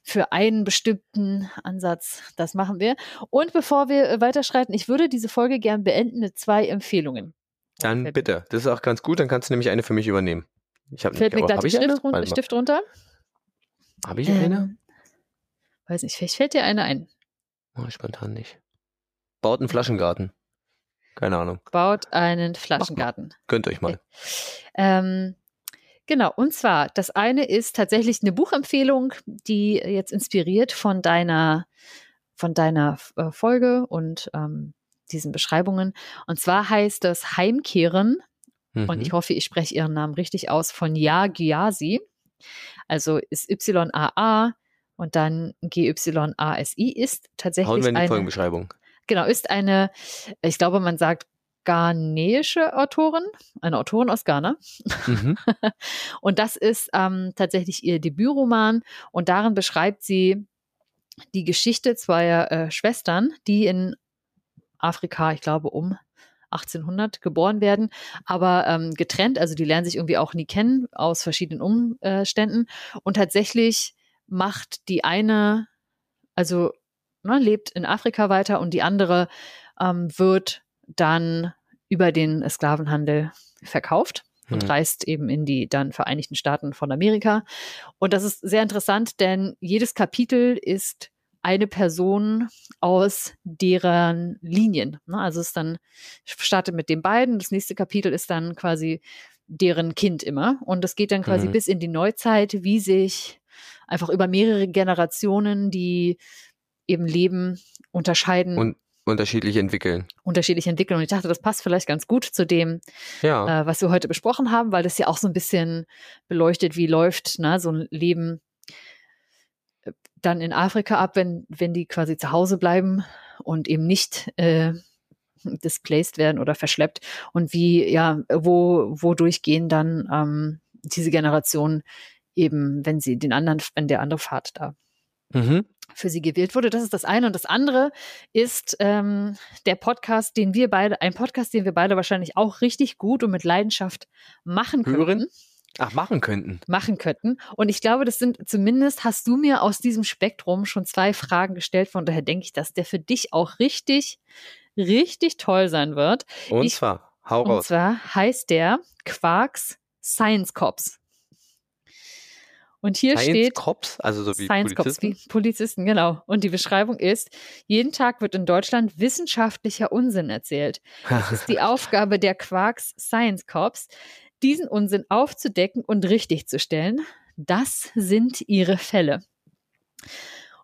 für einen bestimmten Ansatz? Das machen wir. Und bevor wir äh, weiterschreiten, ich würde diese Folge gern beenden mit zwei Empfehlungen. Dann bitte. Das ist auch ganz gut, dann kannst du nämlich eine für mich übernehmen. Ich habe Fällt mir aber gleich hab der ich? Stift, run. Stift runter. Habe ich eine? Ähm, weiß nicht, vielleicht fällt dir eine ein. Oh, spontan nicht. Baut einen Flaschengarten. Keine Ahnung. Baut einen Flaschengarten. Gönnt euch mal. Ähm, genau, und zwar, das eine ist tatsächlich eine Buchempfehlung, die jetzt inspiriert von deiner, von deiner äh, Folge und ähm, diesen Beschreibungen. Und zwar heißt das Heimkehren, Mhm. und ich hoffe, ich spreche ihren Namen richtig aus, von Ja Gyasi. Also ist Y-A-A und dann G-Y-A-S-I ist tatsächlich Hauen wir in die eine, Folgenbeschreibung. Genau, ist eine, ich glaube, man sagt ghanäische Autorin, eine Autorin aus Ghana. Mhm. Und das ist ähm, tatsächlich ihr Debütroman und darin beschreibt sie die Geschichte zweier äh, Schwestern, die in Afrika, ich glaube, um 1800 geboren werden, aber ähm, getrennt, also die lernen sich irgendwie auch nie kennen aus verschiedenen Umständen und tatsächlich macht die eine, also ne, lebt in Afrika weiter und die andere ähm, wird dann über den Sklavenhandel verkauft und Hm. reist eben in die dann Vereinigten Staaten von Amerika. Und das ist sehr interessant, denn jedes Kapitel ist eine Person aus deren Linien. Ne? Also es dann startet mit den beiden. Das nächste Kapitel ist dann quasi deren Kind immer. Und es geht dann quasi Mhm. bis in die Neuzeit, wie sich einfach über mehrere Generationen die eben leben, unterscheiden, Und unterschiedlich entwickeln. unterschiedlich entwickeln. Und ich dachte, das passt vielleicht ganz gut zu dem, Ja. äh, was wir heute besprochen haben, weil das ja auch so ein bisschen beleuchtet, wie läuft ne, so ein Leben dann in Afrika ab, wenn, wenn die quasi zu Hause bleiben und eben nicht äh, displaced werden oder verschleppt und wie, ja, wo, wodurch gehen dann ähm, diese Generationen eben, wenn sie den anderen, wenn der andere Pfad da Mhm. für sie gewählt wurde. Das ist das eine. Und das andere ist ähm, der Podcast, den wir beide, ein Podcast, den wir beide wahrscheinlich auch richtig gut und mit Leidenschaft machen Hören? Ach, machen könnten. Machen könnten. Und ich glaube, das sind zumindest hast du mir aus diesem Spektrum schon zwei Fragen gestellt. Von daher denke ich, dass der für dich auch richtig, richtig toll sein wird. Und Ich- zwar, hau Und raus. zwar heißt der Quarks Science Cops. Und hier Science steht Cops, also so wie Science Cops, Polizisten. wie Polizisten, genau. Und die Beschreibung ist, jeden Tag wird in Deutschland wissenschaftlicher Unsinn erzählt. Es ist die Aufgabe der Quarks Science Cops, diesen Unsinn aufzudecken und richtig zu stellen. Das sind ihre Fälle.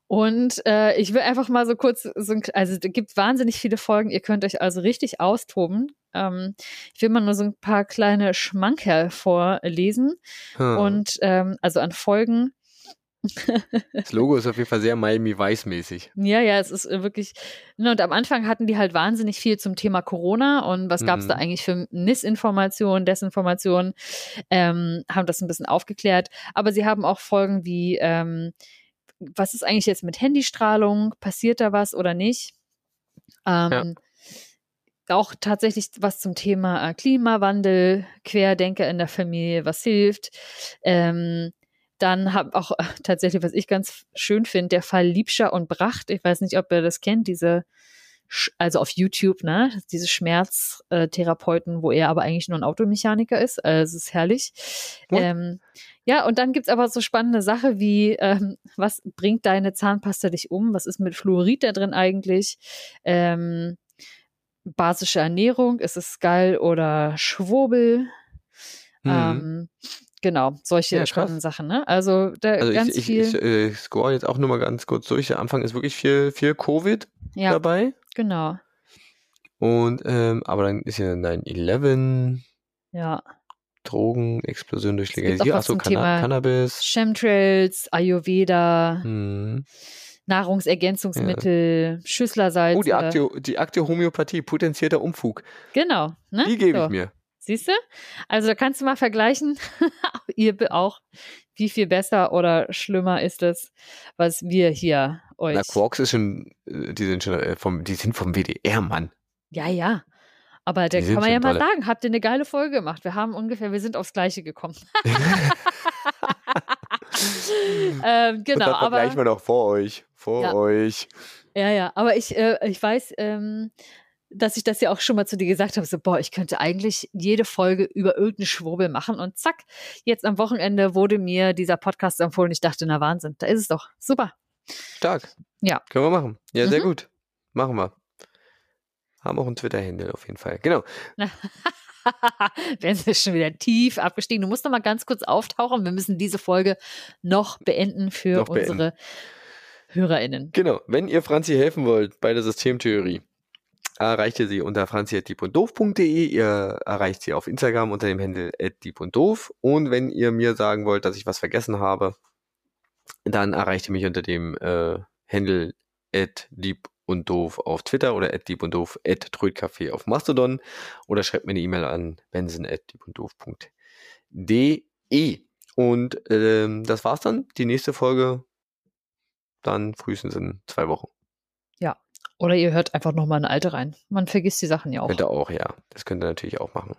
Und äh, ich will einfach mal so kurz, so ein, also es gibt wahnsinnig viele Folgen, ihr könnt euch also richtig austoben. Ähm, ich will mal nur so ein paar kleine Schmankerl vorlesen. Hm. Und ähm, also an Folgen, das Logo ist auf jeden Fall sehr Miami Vice mäßig. Ja, ja, es ist äh, wirklich. Ne, und am Anfang hatten die halt wahnsinnig viel zum Thema Corona und was gab's da Mhm. eigentlich für Missinformationen, Desinformationen, ähm, haben das ein bisschen aufgeklärt. Aber sie haben auch Folgen wie, ähm, was ist eigentlich jetzt mit Handystrahlung? Passiert da was oder nicht? Ähm, Auch tatsächlich was zum Thema äh, Klimawandel, Querdenker in der Familie, was hilft. Ähm, dann habe auch äh, tatsächlich, was ich ganz schön finde, der Fall Liebscher und Bracht. Ich weiß nicht, ob ihr das kennt, diese, also auf YouTube, ne, diese Schmerztherapeuten, wo er aber eigentlich nur ein Automechaniker ist. Also es ist herrlich. What? Ähm, ja, und dann gibt's aber so spannende Sache wie, ähm, was bringt deine Zahnpasta dich um? Was ist mit Fluorid da drin eigentlich? Ähm, basische Ernährung, ist es geil oder Schwurbel? Mhm. Ähm, genau, solche Ja, spannenden Sachen, ne? Also da Also ganz ich, ich, viel. ich äh, score jetzt auch nur mal ganz kurz durch. Der Anfang ist wirklich viel, viel Covid ja, dabei. genau. Und ähm, aber dann ist ja 9-11, Ja. Drogen, Explosion durch Legalisierung, achso, Canna Cannabis. Chemtrails, Ayurveda, Hm. Nahrungsergänzungsmittel, Schüsslersalze. Oh, die Akte, die Akte Homöopathie, potenzierter Umfug. Genau, ne? Die gebe So. ich mir. Siehst du? Also da kannst du mal vergleichen, ihr auch, wie viel besser oder schlimmer ist es, was wir hier euch. Na, Quarks ist schon, äh, die sind schon äh, vom, die sind vom WDR, Mann. Ja, ja. Aber da kann man ja mal dolle. sagen, habt ihr eine geile Folge gemacht. Wir haben ungefähr, wir sind aufs Gleiche gekommen. ähm, Und genau, dann aber vergleichen wir noch vor euch. Vor Ja. euch. ja, ja, aber ich, äh, ich weiß, ähm, dass ich das ja auch schon mal zu dir gesagt habe, so, boah, ich könnte eigentlich jede Folge über irgendeine Schwurbel machen und zack, jetzt am Wochenende wurde mir dieser Podcast empfohlen. Ich dachte, na Wahnsinn, da ist es doch. Super. Stark. Ja. Können wir machen. Ja, sehr Mhm. gut. Machen wir. Haben auch einen Twitter-Handle auf jeden Fall. Genau. Werden sie schon wieder tief abgestiegen. Du musst noch mal ganz kurz auftauchen. Wir müssen diese Folge noch beenden für Noch beenden. unsere HörerInnen. Genau. Wenn ihr Franzi helfen wollt bei der Systemtheorie, erreicht ihr sie unter franzi.diebunddoof.de. Ihr erreicht sie auf Instagram unter dem Handle @diebunddoof. Und wenn ihr mir sagen wollt, dass ich was vergessen habe, dann erreicht ihr mich unter dem äh, Handle @dieb und doof auf Twitter oder @dieb und doof @trödcafé auf Mastodon oder schreibt mir eine E-Mail an benson@diebunddoof.de. Und ähm, das war's dann. Die nächste Folge dann frühestens in zwei Wochen. Oder ihr hört einfach noch mal eine alte rein. Man vergisst die Sachen ja auch. Könnt ihr auch, ja. Das könnt ihr natürlich auch machen.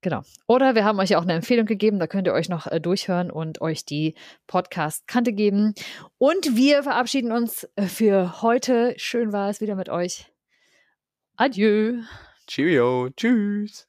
Genau. Oder wir haben euch ja auch eine Empfehlung gegeben, da könnt ihr euch noch äh, durchhören und euch die Podcast-Kante geben. Und wir verabschieden uns äh, für heute. Schön war es wieder mit euch. Adieu. Cheerio. Tschüss.